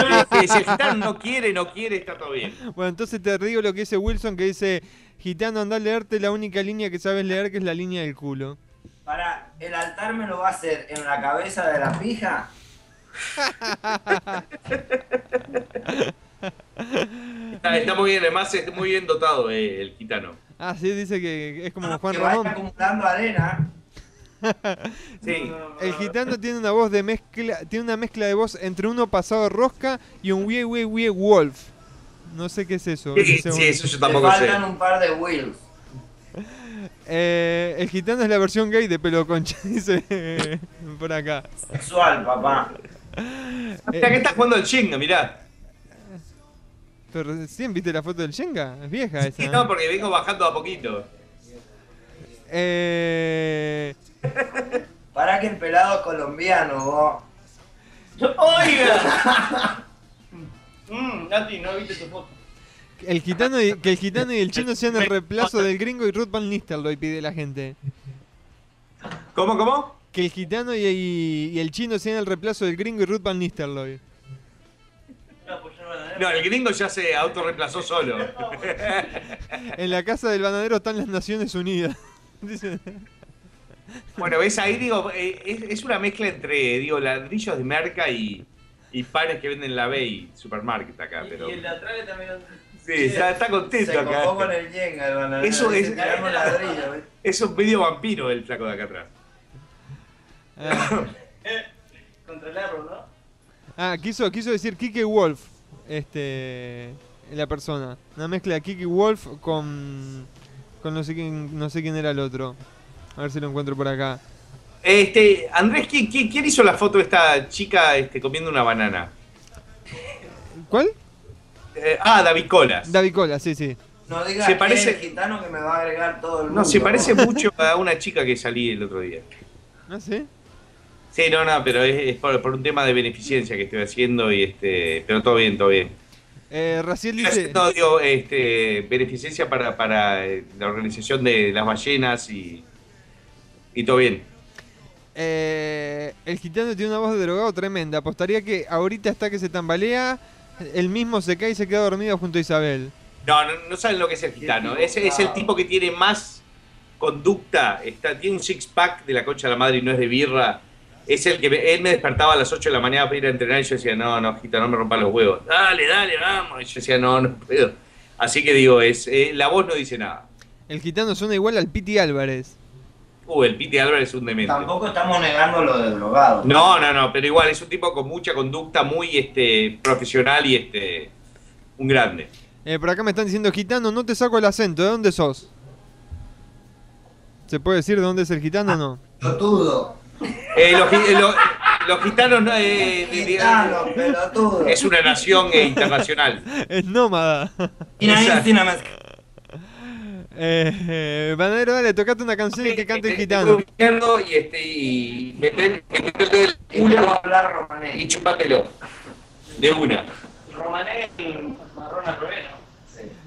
te- si el gitano no quiere, no quiere, está todo bien. Bueno, entonces te digo lo que dice Wilson, que dice, gitano, anda a leerte la única línea que sabes leer, que es la línea del culo. Para, ¿el altar me lo va a hacer en la cabeza de la pija? Está, está muy bien, además es muy bien dotado eh, el gitano. Ah, sí, dice que es como Juan que Ramón. acumulando arena. Sí. El gitano tiene una voz de mezcla, tiene una mezcla de voz entre uno pasado de rosca y un wie wie wie wolf. No sé qué es eso. Sí, eso yo Le tampoco sé. faltan un par de wheels. Eh, el gitano es la versión gay de pelo concha, dice por acá. Sexual, papá. Mira que está jugando el Shenga, mirá. Pero recién viste la foto del Shenga, es vieja esa. Sí, ¿eh? no, porque vengo bajando a poquito. Eh, Para que el pelado es colombiano, vos. ¡Oiga! Mmm, Nati, no viste tu foto. el gitano y, que el gitano y el chino sean el reemplazo del gringo y Ruth Van Nistelrooy, pide la gente. ¿Cómo, cómo? Que el gitano y, y- y el chino sean el reemplazo del gringo y Ruth Van Nistelrooy. No, el gringo ya se autorreemplazó solo. En la casa del bananero están las Naciones Unidas. Bueno, ves ahí, digo, eh, es, es una mezcla entre, digo, ladrillos de merca y, y panes que venden en la Bay Supermarket acá, pero... de atrás también. Sí, está, está contento Se acá. con el yenga, el bananero. Eso. Es un medio vampiro el flaco de acá atrás. Ah, Controlarlo, ¿no? ah, quiso, quiso decir Kike Wolf, este, la persona. Una mezcla de Kike Wolf con, con no sé quién, no sé quién era el otro. A ver si lo encuentro por acá. Este, Andrés, ¿quién, quién- quién hizo la foto de esta chica este, comiendo una banana? ¿Cuál? Eh, ah, David Colas. David Cola, sí, sí. No digas Se parece- el gitano que me va a agregar todo el mundo. No, se parece mucho a una chica que salí el otro día. ¿No sé? Sí, no, no, pero es, es por, por un tema de beneficencia que estoy haciendo y este, pero todo bien, todo bien. Eh, Raciel dice... No, digo, este, beneficencia para, para eh, la organización de las ballenas y, y todo bien. Eh, el gitano tiene una voz de drogado tremenda. Apostaría que ahorita está que se tambalea, él mismo se cae y se queda dormido junto a Isabel. No, no, no saben lo que es el gitano. Es, es el tipo que tiene más conducta, está, tiene un six pack de la concha de la madre y no es de birra. Es el que me- él me despertaba a las 8 de la mañana para ir a entrenar y yo decía, no, no, gitano, no me rompa los huevos. Dale, dale, vamos. Y yo decía, no, no puedo. Así que digo, es eh, la voz no dice nada. El gitano suena igual al Piti Álvarez. Uh, el Piti Álvarez es un demente. Tampoco estamos negando lo de drogado. No, no, no, pero igual es un tipo con mucha conducta, muy este profesional y este un grande. Eh, por acá me están diciendo, gitano, no te saco el acento, ¿de dónde sos? ¿Se puede decir de dónde es el gitano o no? Pelotudo. Eh, los, eh, lo- los gitanos no, eh, de- de- Gitano, pelotudo. es una nación eh, internacional. Es nómada. Exacto. Eh, eh, Banadero, dale, tocate una canción y que cante el Estoy gitano. y este y meter meterte el culo y chupátelo de una. Romanés marrón al revés.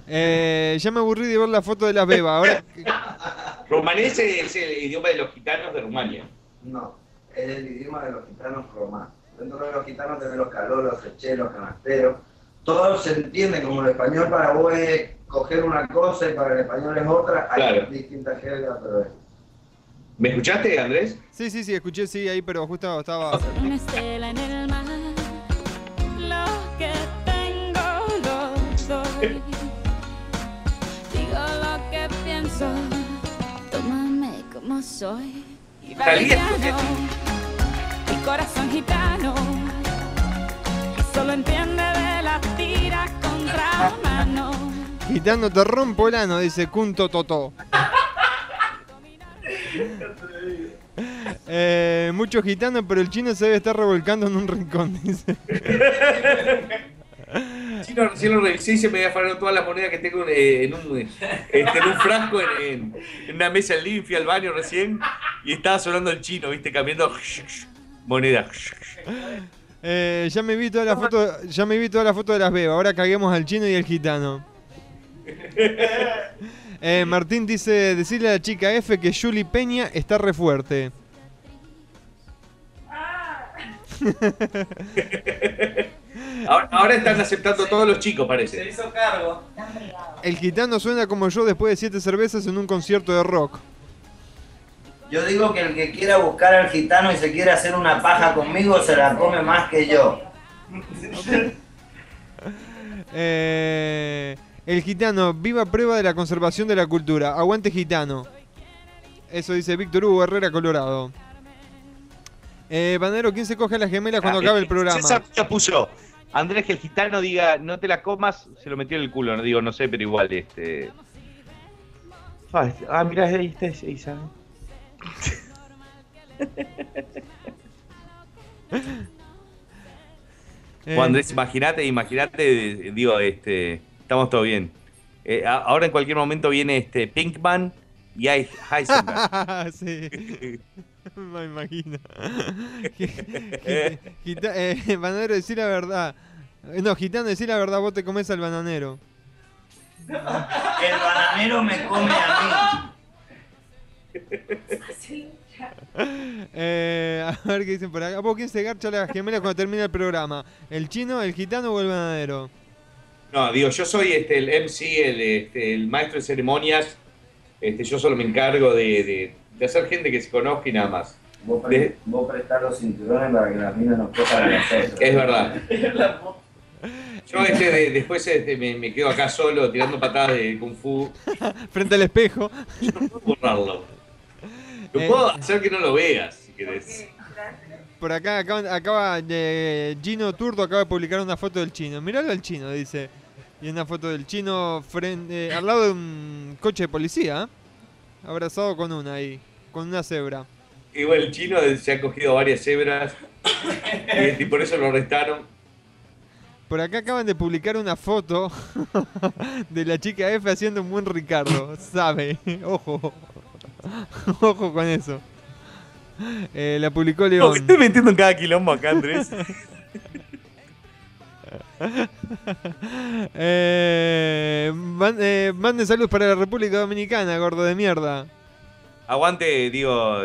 Eh, ya me aburrí de ver la foto de las bebas. Ahora, Romanés es el idioma de los gitanos de Rumania. No, es el idioma de los gitanos romanos. Dentro de los gitanos tenés los calolos, los hecheros, canasteros. Todo se entiende como el español para vos es coger una cosa y para el español es otra. Hay Claro. distintas jergas, pero es. ¿Me escuchaste, Andrés? sí, sí, sí, escuché, sí, ahí, pero justo estaba... Una estela en el mar, lo que tengo lo doy. Digo lo que pienso, tómame como soy. Valeriano, mi corazón gitano, solo entiende de la tira contra mano. Gitano, te rompo el ano, dice Kunto Toto. Eh, mucho gitano, pero el chino se debe estar revolcando en un rincón, dice. Sí, no, recién lo revisé y se me afanaron todas las monedas que tengo eh, en un, este, en un frasco en, en- en una mesa en fui al baño recién y estaba sonando el chino, viste, cambiando moneda. Eh, ya me vi toda la foto, ya me vi toda la foto de las bebas. Ahora caguemos al chino y al gitano. Eh, Martín dice, decirle a la chica F que Julie Peña está re fuerte. Ahora, ahora están aceptando todos los chicos, parece. hizo cargo. El gitano suena como yo después de siete cervezas en un concierto de rock. Yo digo que el que quiera buscar al gitano y se quiere hacer una paja conmigo se la come más que yo. Eh, el gitano, viva prueba de la conservación de la cultura. Aguante gitano. Eso dice Víctor Hugo Herrera, Colorado. Eh, Banero, ¿quién se coge las gemelas cuando acabe el programa? César ya puso. Andrés, que el gitano diga, no te la comas, se lo metió en el culo. No digo, no sé, pero igual, este. Ah, ah, mirá, ahí está sabe. Eh, Andrés, imagínate, imagínate, digo, este, estamos todo bien. Eh, a- ahora en cualquier momento viene este Pinkman y hay Heisenberg. sí. Me imagino. Gi- gita- eh, bananero, decir la verdad. No, gitano, decir la verdad, vos te comes al bananero. El bananero me come a Eh, a ver qué dicen por acá. ¿Vos quién se garcha a las gemelas cuando termina el programa? ¿El chino, el gitano o el bananero? No, digo, yo soy este, el MC, el, este, el maestro de ceremonias. Este, yo solo me encargo de, de- de hacer gente que se conozca y nada más. Vos, pre- vos prestás los cinturones para que las minas nos cojan a nosotros. Es verdad. Yo este, de- después este, me, me quedo acá solo tirando patadas de kung fu. Frente al espejo. Borrarlo. Lo Eh. puedo hacer que no lo veas, si querés. Por acá acaban- acaba de Gino Turdo acaba de publicar una foto del chino. Miralo al chino, dice. Y una foto del chino frente, al lado de un coche de policía. Abrazado con una ahí, con una cebra. Igual el chino se ha cogido varias cebras y por eso lo arrestaron. Por acá acaban de publicar una foto de la chica F haciendo un buen Ricardo. Sabe, ojo. Ojo con eso. Eh, la publicó No, León. estoy metiendo en cada quilombo acá, Andrés. eh, man- eh, manden saludos para la República Dominicana, gordo de mierda. Aguante, digo.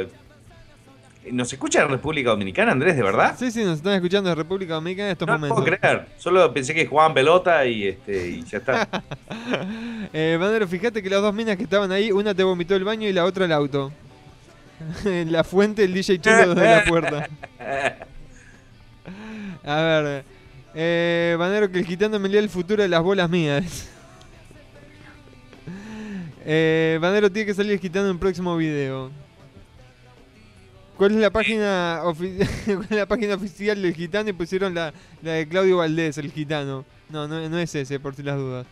¿Nos escucha la República Dominicana, Andrés, de verdad? Sí, sí, nos están escuchando de República Dominicana en estos No momentos. puedo creer. Solo pensé que jugaban pelota y, este, y ya está. Eh, Bandero, fíjate que las dos minas que estaban ahí, una te vomitó el baño y la otra el auto. la fuente, el DJ Chelo desde la puerta. A ver. Eh, Bandero, que el gitano me lea el futuro de las bolas mías. eh, Bandero tiene que salir el gitano en un próximo video. ¿Cuál es la página, cuál oficial del gitano? Y pusieron la, de Claudio Valdés, el gitano. No, no, es ese, por si las dudas.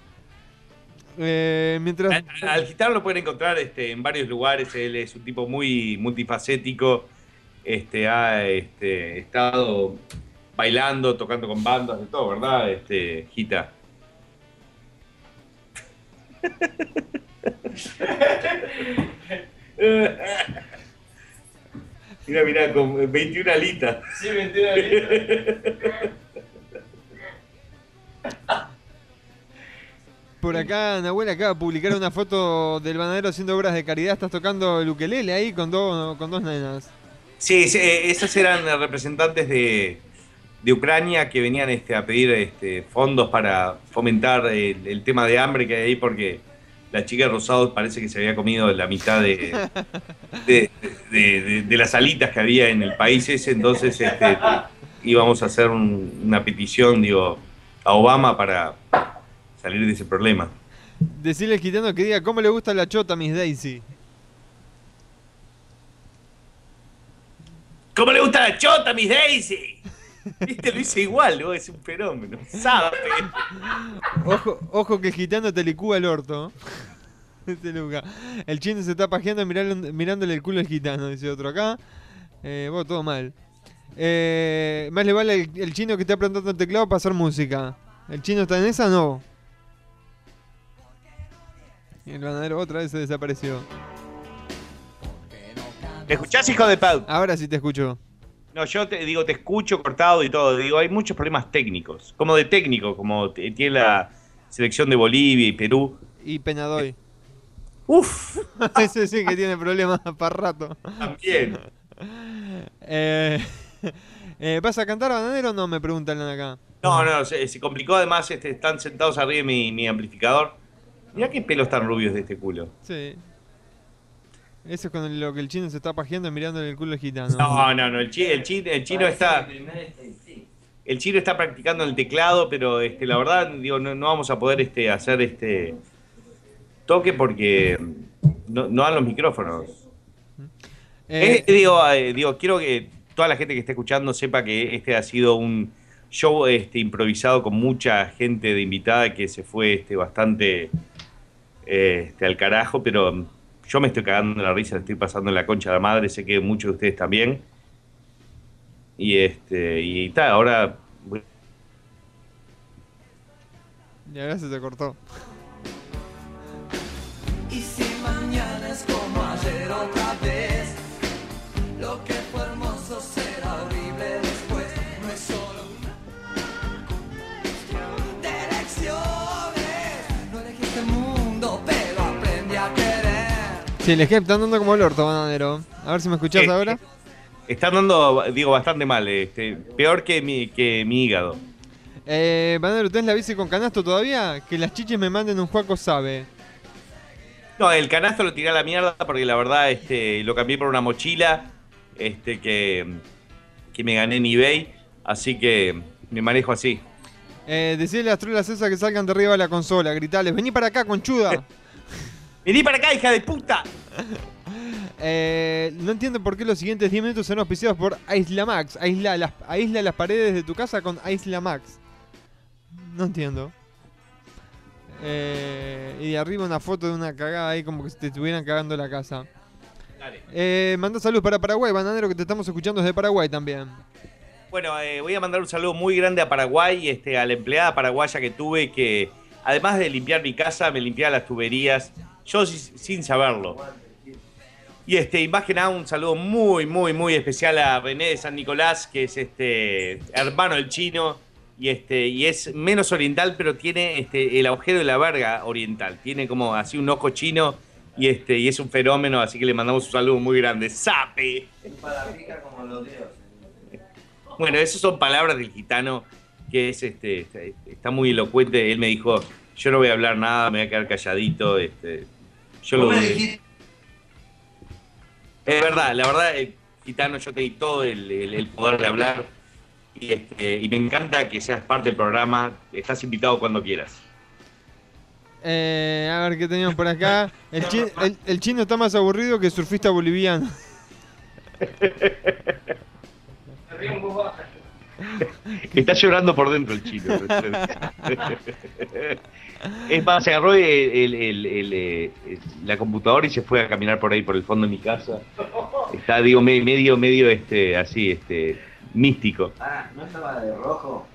Eh, mientras. Al, al gitano lo pueden encontrar este, en varios lugares. Él es un tipo muy multifacético. Este, ha este, estado bailando, tocando con bandas, de todo, ¿verdad? Este, Gita. Mira, mira, con 21 alitas. Sí, 21 alitas. Por acá, Nahuel acaba de publicar una foto del banadero haciendo obras de caridad. Estás tocando el ukelele ahí con, dos con dos nenas. Sí, sí, eh, esas eran representantes de, de Ucrania que venían este, a pedir este, fondos para fomentar el, el tema de hambre que hay ahí porque la chica Rosado parece que se había comido la mitad de, de, de- de- de las alitas que había en el país ese, entonces este, íbamos a hacer un- una petición, digo, a Obama para salir de ese problema. Decirle al gitano que diga cómo le gusta la chota, Miss Daisy. ¿Cómo le gusta la chota, Miss Daisy? Viste, lo hice igual, ¿no? es un fenómeno. Sabe. Ojo, ojo que el gitano te licúa el orto. Este Luca. El chino se está pajeando mirándole el culo al gitano, dice otro acá. Eh, vos, todo mal. Eh, más le vale el, el chino que está apretando el teclado para hacer música. ¿El chino está en esa? No. Y el banadero otra vez se desapareció. ¿Me escuchás, hijo de Pau? Ahora sí te escucho. No, yo te digo, te escucho cortado y todo. Digo, hay muchos problemas técnicos. Como de técnico, como tiene la selección de Bolivia y Perú. Y Penadoy. Uf. Ese sí que tiene problemas para rato. También. Eh, eh, ¿Vas a cantar bananero o no? Me preguntan acá. No, no, se, se complicó además. Este, están sentados arriba de mi, mi amplificador. Mirá qué pelos tan rubios de este culo. Sí. Eso es con lo que el chino se está pajeando mirándole el culo al gitano. No, no, no. El, chi- el, chi- el chino está. El chino está practicando el teclado, pero este, la verdad, digo, no, no vamos a poder este, hacer este toque porque no, no dan los micrófonos. Eh, Eh, digo, eh, digo, quiero que toda la gente que esté escuchando sepa que este ha sido un show este, improvisado con mucha gente de invitada que se fue este, bastante eh, este, al carajo, pero yo me estoy cagando en la risa, le estoy pasando en la concha de la madre, sé que muchos de ustedes también. Y este, y tal, ahora Y ahora se te cortó. Y si Sí, el escape está andando como el orto, bananero. A ver si me escuchás Eh, ahora. están dando, digo, bastante mal, este, peor que mi, que mi hígado. Eh, bananero, ¿tenés la bici con canasto todavía? Que las chiches me manden un juaco sabe. No, el canasto lo tiré a la mierda porque la verdad este, lo cambié por una mochila este, que, que me gané en eBay. Así que me manejo así. Eh, decirle a las trolas esas que salgan de arriba de la consola, gritales, vení para acá, conchuda. Vení para acá, hija de puta. Eh, no entiendo por qué los siguientes 10 minutos son auspiciados por Isla Max. Aísla las, aísla las paredes de tu casa con Isla Max. No entiendo. Eh, y de arriba una foto de una cagada ahí como que se te estuvieran cagando la casa. Dale. Eh, manda saludos para Paraguay, bananero, que te estamos escuchando desde Paraguay también. Bueno, eh, voy a mandar un saludo muy grande a Paraguay, este, a la empleada paraguaya que tuve, que además de limpiar mi casa, me limpiaba las tuberías, yo si- sin saberlo. Y este, y más que nada un saludo muy, muy, muy especial a René de San Nicolás, que es este hermano del chino, y este, y es menos oriental, pero tiene este, el agujero de la verga oriental. Tiene como así un ojo chino y este, y es un fenómeno, así que le mandamos un saludo muy grande. ¡Sape! Como los dioses. Bueno, esas son palabras del gitano que es este está muy elocuente. Él me dijo, yo no voy a hablar nada, me voy a quedar calladito. Este, yo lo Vos me dijiste- Es verdad, la verdad, el gitano, yo te di todo el, el- el poder de hablar. Y, este, y me encanta que seas parte del programa. Estás invitado cuando quieras. Eh, a ver qué teníamos por acá. El, chi- el- el chino está más aburrido que surfista boliviano. Está llorando por dentro el chino. es más, se agarró el- el- el- el, eh, la computadora y se fue a caminar por ahí, por el fondo de mi casa. Está, digo, me- medio, medio, este, así, este, místico. Ah, ¿no estaba de rojo?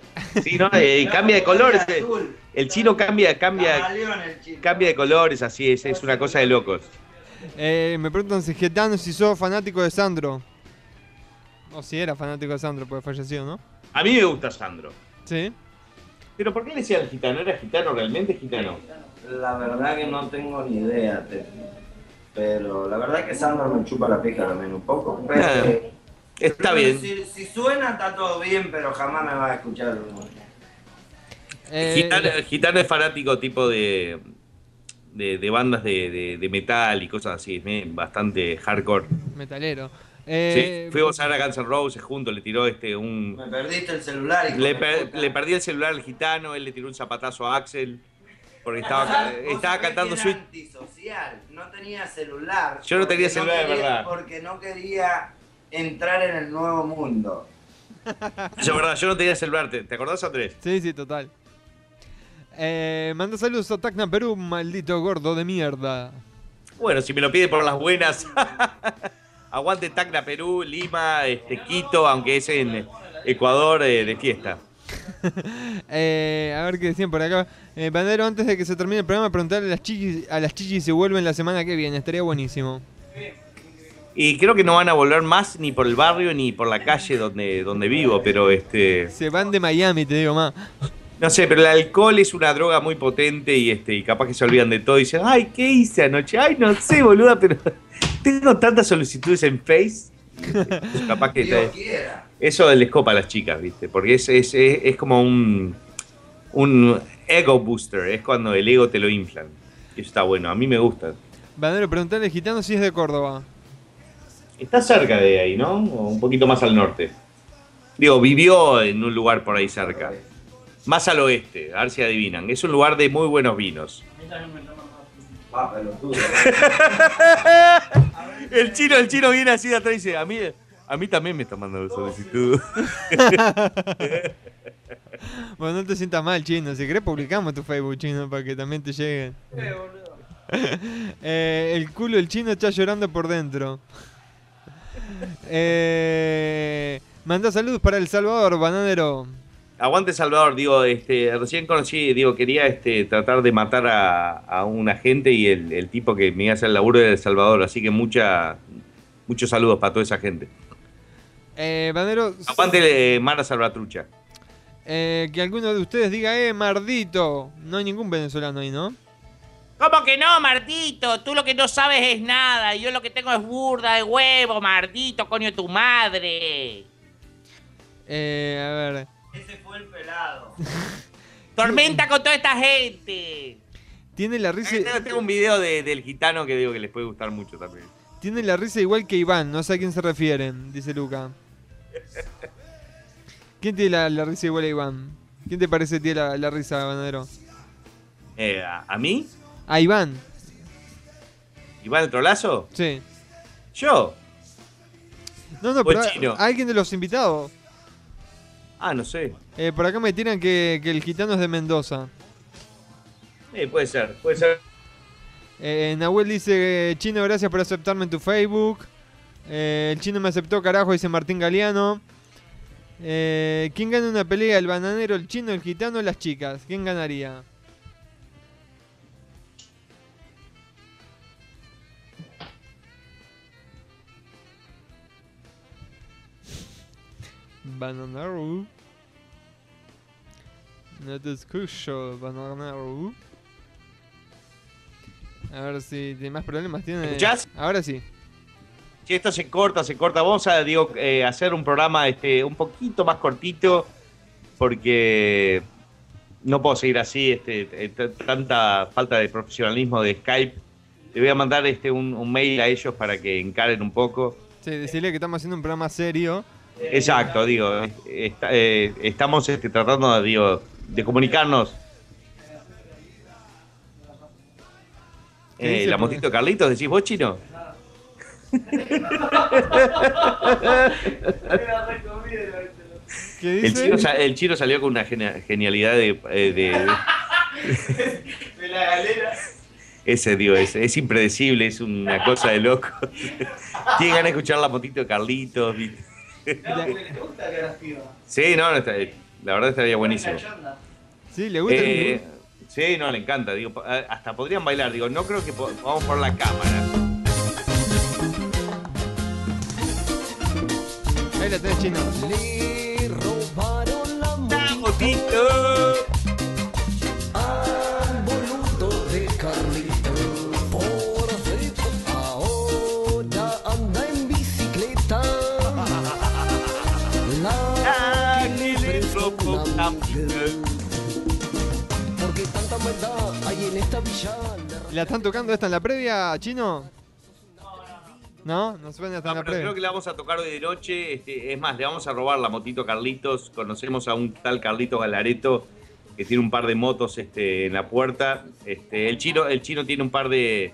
Sí, ¿no? Eh, cambia de colores. eh. Azul. El chino cambia, cambia, Camaleón el chino. cambia de colores, así es, es una cosa de locos. Eh, me preguntan si Getano si sos fanático de Sandro. O si era fanático de Sandro, porque falleció, ¿no? A mí me gusta Sandro. Sí. Pero ¿por qué le decían gitano? ¿Era gitano realmente gitano? La verdad que no tengo ni idea. te- Pero la verdad que Sandro me chupa la pija también un poco. Pero, Ah, Está pero bien. Si, si suena está todo bien, pero jamás me va a escuchar. Eh, Gitano, Gitano es fanático tipo de, de, de bandas de, de- de metal y cosas así, bastante hardcore. Metalero. Sí, Eh, fuimos a ver a Guns N' Roses juntos, le tiró este un... Me perdiste el celular y Le, per- le perdí el celular al gitano, él le tiró un zapatazo a Axel, porque estaba, estaba cantando Sweet. Antisocial, no tenía celular. Yo no tenía celular, de quería- verdad. Porque no quería entrar en el nuevo mundo. Es verdad, yo no tenía celular, ¿te, te acordás Andrés? Sí, sí, total. Eh, manda saludos a Tacna Perú, maldito gordo de mierda. Bueno, si me lo pide por las buenas. Aguante Tacna, Perú, Lima, este, Quito, aunque es en Ecuador eh, de fiesta. Eh, a ver qué decían por acá. Eh, Bandero, antes de que se termine el programa, preguntarle a las chichis, a las chichis si vuelven la semana que viene. Estaría buenísimo. Y creo que no van a volver más ni por el barrio ni por la calle donde, donde vivo, pero este. Se van de Miami, te digo más. No sé, pero el alcohol es una droga muy potente y este, y capaz que se olvidan de todo y dicen, ay, ¿qué hice anoche? Ay, no sé, boluda, pero tengo tantas solicitudes en Face. Pues capaz que te- eso les copa a las chicas, ¿viste? Porque es, es, es, es como un, un ego booster, es cuando el ego te lo inflan. Y eso está bueno, a mí me gusta. Bandero, preguntarle al gitano si es de Córdoba. Está cerca de ahí, ¿no? O un poquito más al norte. Digo, vivió en un lugar por ahí cerca. Más al oeste, a ver si adivinan. Es un lugar de muy buenos vinos. Ah, pelotudo. El chino, el chino viene así de atrás y dice, a mí, a mí también me está mandando solicitud. Bueno, no te sientas mal, chino. Si querés, publicamos tu Facebook, chino, para que también te lleguen. Eh, el culo del chino está llorando por dentro. Eh, manda saludos para El Salvador, bananero. Aguante Salvador, digo, este, recién conocí, digo, quería este, tratar de matar a, a un agente y el, el tipo que me iba a hacer el laburo era El Salvador, así que mucha, muchos saludos para toda esa gente. Eh, bananero, Aguante eh, Mara Salvatrucha. eh, que alguno de ustedes diga, eh, mardito. No hay ningún venezolano ahí, ¿no? ¿Cómo que no, Martito? Tú lo que no sabes es nada. Yo lo que tengo es burda de huevo, Martito, coño de tu madre. Eh, a ver. Ese fue el pelado. Tormenta con toda esta gente. Tiene la risa, Tengo, tengo un video de- del gitano que digo que les puede gustar mucho también. tiene la risa igual que Iván. No sé a quién se refieren, dice Luca. ¿Quién tiene la, la risa igual a Iván? ¿Quién te parece que tiene la, la risa, bananero? Eh, ¿a, a mí? A Iván, ¿Iván el trolazo? sí. ¿Yo? No, no, pero a- alguien de los invitados. Ah, no sé. Eh, por acá me tiran que, que el gitano es de Mendoza. Eh, puede ser, puede ser. Eh, Nahuel dice, chino, gracias por aceptarme en tu Facebook. Eh, el chino me aceptó, carajo, dice Martín Galeano. Eh, ¿Quién gana una pelea? ¿El bananero, el chino, el gitano o las chicas? ¿Quién ganaría? Bananero. No te escucho, Bananero. A ver si tiene más problemas. Tiene... escuchás? Ahora sí. Si esto se corta, se corta. Vamos a digo, eh, hacer un programa este, un poquito más cortito porque no puedo seguir así. Este, eh, tanta falta de profesionalismo de Skype. Le voy a mandar este, un, un mail a ellos para que encaren un poco. Sí, decirle que estamos haciendo un programa serio. Exacto, digo, eh, está- eh, estamos este, tratando de, digo, de comunicarnos. ¿Qué Eh, la motito de Carlitos, decís vos, chino. ¿Qué El dice? chino, sa- el chino salió con una genia- genialidad de, eh, de- De la galera. ese digo, es, es impredecible, es una cosa de loco. Tienen ganas de escuchar la motito de Carlitos. ¿viste? Sí, no, no, está- la verdad estaría buenísimo. Sí, le gusta. Eh, sí, no, le encanta. Digo, eh, hasta podrían bailar. Digo, no creo que po- vamos por la cámara. Ahí la tenés, chino. Le robaron la Porque tanta maldad hay en esta villa. ¿La están tocando esta en la previa, chino? No, no suena hasta en la Pero creo previa. que la vamos a tocar hoy de noche. Este, es más, le vamos a robar la motito a Carlitos. Conocemos a un tal Carlitos Galareto que tiene un par de motos este, en la puerta. Este, el, chino, el chino tiene un par de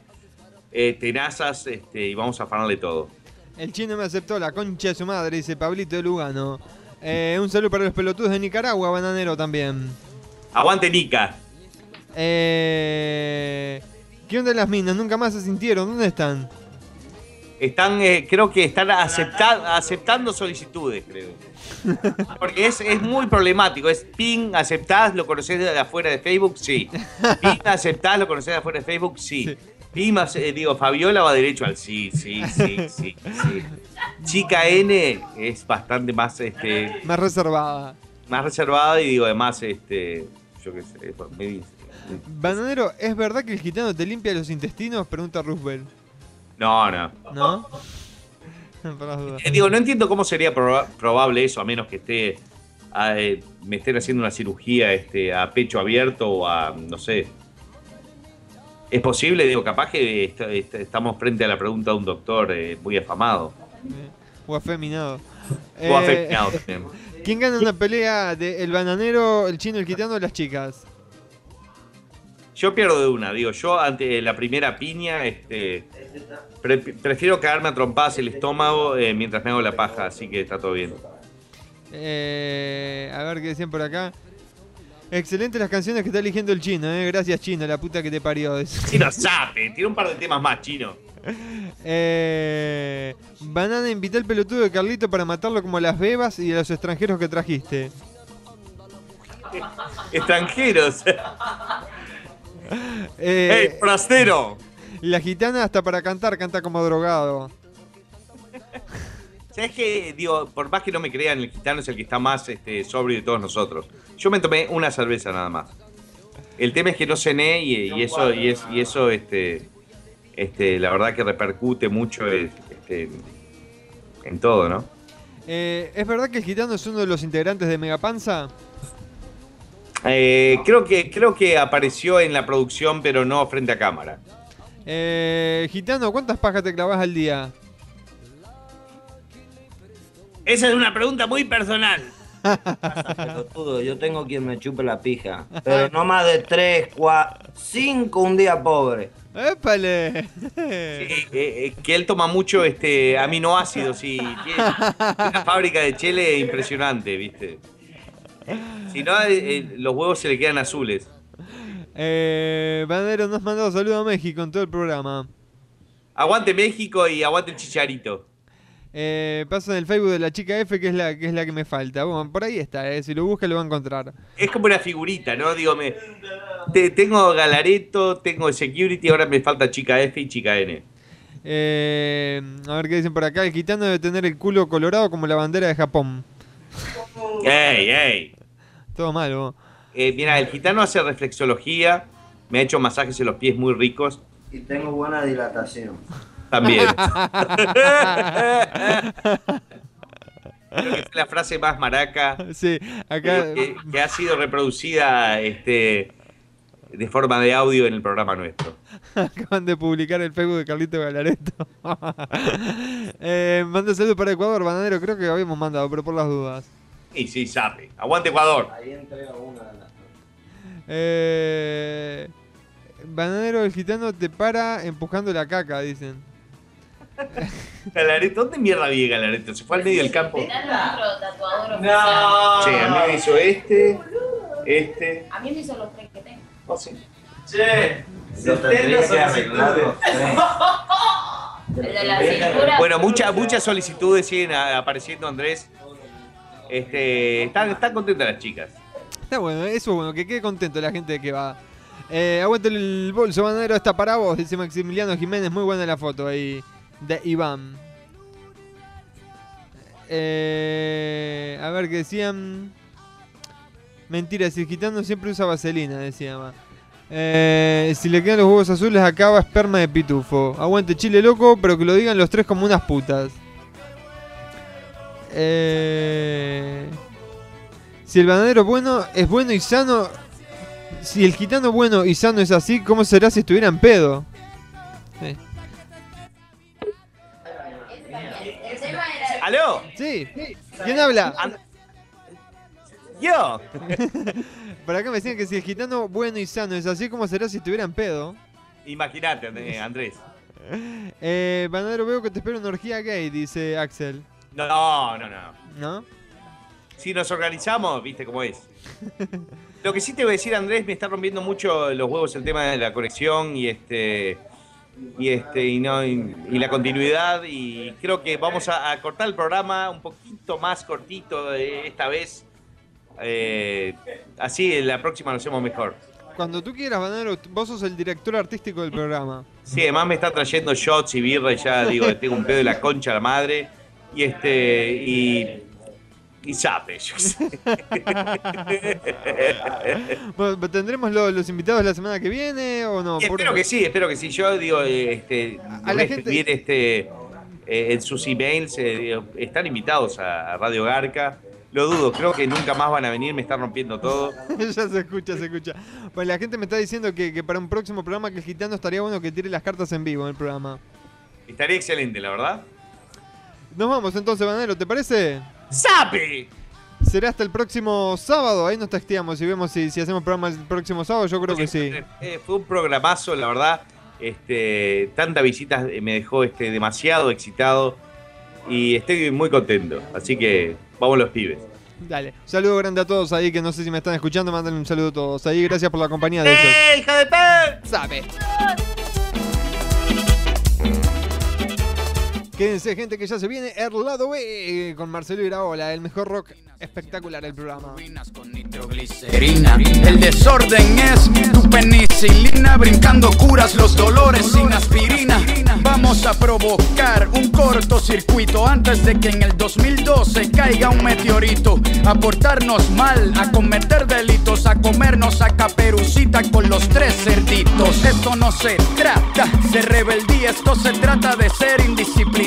eh, tenazas este, y vamos a afanarle todo. El chino me aceptó la concha de su madre, dice Pablito de Lugano. Eh, un saludo para los pelotudos de Nicaragua, bananero también. Aguante, Nica. Eh, ¿Qué onda las minas? Nunca más se sintieron. ¿Dónde están? Están, eh, creo que están acepta- aceptando solicitudes, creo. Porque es, es muy problemático. Es ping, aceptás, lo conocés de afuera de Facebook, sí. Ping, aceptás, lo conocés de afuera de Facebook, sí. Más, eh, digo, Fabiola va derecho al sí, sí, sí, sí, sí. Chica N es bastante más, este, Más reservada. más reservada y digo, además, este, yo qué sé, me dice. Bananero, ¿es verdad que el gitano te limpia los intestinos? Pregunta Roosevelt. No, no. ¿No? Eh, digo, no entiendo cómo sería proba- probable eso, a menos que esté ah, eh, me estén haciendo una cirugía este, a pecho abierto o a, no sé. ¿Es posible? Digo, capaz que est- est- estamos frente a la pregunta de un doctor eh, muy afamado. O afeminado. O Eh, afeminado también. ¿Quién gana una pelea de el bananero, el chino, el gitano o las chicas? Yo pierdo de una, digo, yo ante la primera piña, este, pre- prefiero cagarme a trompadas el estómago eh, mientras me hago la paja, así que está todo bien. Eh, a ver qué decían por acá. Excelentes las canciones que está eligiendo el chino, eh. Gracias, chino, la puta que te parió. Chino sape, tiene un par de temas más, chino. Eh, Banana invita al pelotudo de Carlito para matarlo como a las bebas y a los extranjeros que trajiste. Extranjeros. Eh, ¡Ey, forastero! La gitana hasta para cantar canta como drogado. ¿Sabes qué? Digo, por más que no me crean, el gitano es el que está más este, sobrio de todos nosotros. Yo me tomé una cerveza nada más. El tema es que no cené y, y eso, y, es, y eso este, este, la verdad que repercute mucho este, en todo, ¿no? Eh, ¿Es verdad que el gitano es uno de los integrantes de Megapanza? Eh, creo, que, creo que apareció en la producción, pero no frente a cámara. Eh, gitano, ¿cuántas pajas te clavas al día? Esa es una pregunta muy personal. Pelotudo, yo tengo quien me chupe la pija. Pero no más de tres, cuatro, cinco un día pobre. ¡Épale! Eh, eh, que él toma mucho este aminoácidos y tiene una fábrica de chele impresionante, ¿viste? Si no, eh, los huevos se le quedan azules. Eh, Banadero nos mandó saludos a México en todo el programa. Aguante México y aguante el chicharito. Eh, paso en el Facebook de la chica F, que es la que, es la que me falta. Bueno, por ahí está, eh, si lo busca lo va a encontrar. Es como una figurita, ¿no? Digo, me, te- tengo Galareto, tengo Security, ahora me falta chica F y chica N. Eh, a ver qué dicen por acá. El gitano debe tener el culo colorado como la bandera de Japón. ¡Ey, ey! Todo malo. Eh, mira, el gitano hace reflexología, me ha hecho masajes en los pies muy ricos. Y tengo buena dilatación. También. Creo que es la frase más maraca Sí, acá. que, que ha sido reproducida este, de forma de audio en el programa nuestro. Acaban de publicar el Facebook de Carlito Galareto. eh, manda saludos para Ecuador, Bananero. Creo que habíamos mandado, pero por las dudas. Y sí, sabe. Aguante Ecuador. Ahí entrega una de las Eh, bananero, el gitano te para empujando la caca, dicen. Galareto, ¿dónde mierda vive Galareto? Se fue al medio del campo. No. Che, a mí me hizo este, este. A mí me hizo los tres que tengo. Oh, sí. Che. Bueno, muchas muchas solicitudes siguen apareciendo, Andrés. Este, están, están contentas las chicas. Está bueno, eso es bueno, que quede contento la gente que va. Eh, aguante el bolso, bananero, está para vos, dice Maximiliano Jiménez. Muy buena la foto ahí de Iván. Eh, a ver qué decían. Mentira, si el gitano siempre usa vaselina, decía. Eh, si le quedan los huevos azules, acaba esperma de pitufo. Aguante chile loco, pero que lo digan los tres como unas putas. Eh, si el bananero bueno es bueno y sano. Si el gitano bueno y sano es así, ¿cómo será si estuviera en pedo? ¿Aló? Sí. ¿Quién habla? Yo. Por acá me decían que si el gitano bueno y sano es así, ¿cómo será si estuviera en pedo? Imagínate, Andrés. Eh, bananero, veo que te espero una orgía gay, dice Axel. No, no, no. ¿No? Si nos organizamos, viste cómo es. Lo que sí te voy a decir, Andrés, me está rompiendo mucho los huevos el tema de la conexión y este y este y no y, y la continuidad y creo que vamos a, a cortar el programa un poquito más cortito esta vez. Eh, así la próxima lo hacemos mejor. Cuando tú quieras, bananero, vos sos el director artístico del programa. Sí, además me está trayendo shots y birra y ya digo, tengo un pedo de la concha a la madre. Y este, y. Y sabe, yo qué sé. Bueno, ¿Tendremos lo- los invitados la semana que viene o no? Espero que sí, espero que sí. Yo digo, este, A la gente- este, eh, en sus emails, eh, están invitados a, a Radio Garca. Lo dudo, creo que nunca más van a venir, me están rompiendo todo. ya se escucha, se escucha. Pues la gente me está diciendo que, que para un próximo programa que el gitano estaría bueno que tire las cartas en vivo en el programa. Estaría excelente, la verdad. Nos vamos entonces, Banero, ¿te parece? ¡Sape! Será hasta el próximo sábado, ahí nos texteamos y vemos si, si hacemos programa el próximo sábado, yo creo que sí. Eh, fue un programazo, la verdad. Este, tanta visitas eh, me dejó este, demasiado excitado y estoy muy contento. Así que vamos los pibes. Dale, un saludo grande a todos ahí que no sé si me están escuchando, mándenle un saludo a todos ahí, gracias por la compañía de ellos. ¡Eh, hija de! Sabe. Quédense, gente, que ya se viene el lado B eh, con Marcelo Iraola, el mejor rock espectacular del programa. Glicerina. El desorden es tu penicilina, brincando curas los dolores sin aspirina. Vamos a provocar un cortocircuito antes de que en el 2012 caiga un meteorito. A portarnos mal, a cometer delitos, a comernos a caperucita con los tres cerditos. Esto no se trata de rebeldía, esto se trata de ser indisciplinado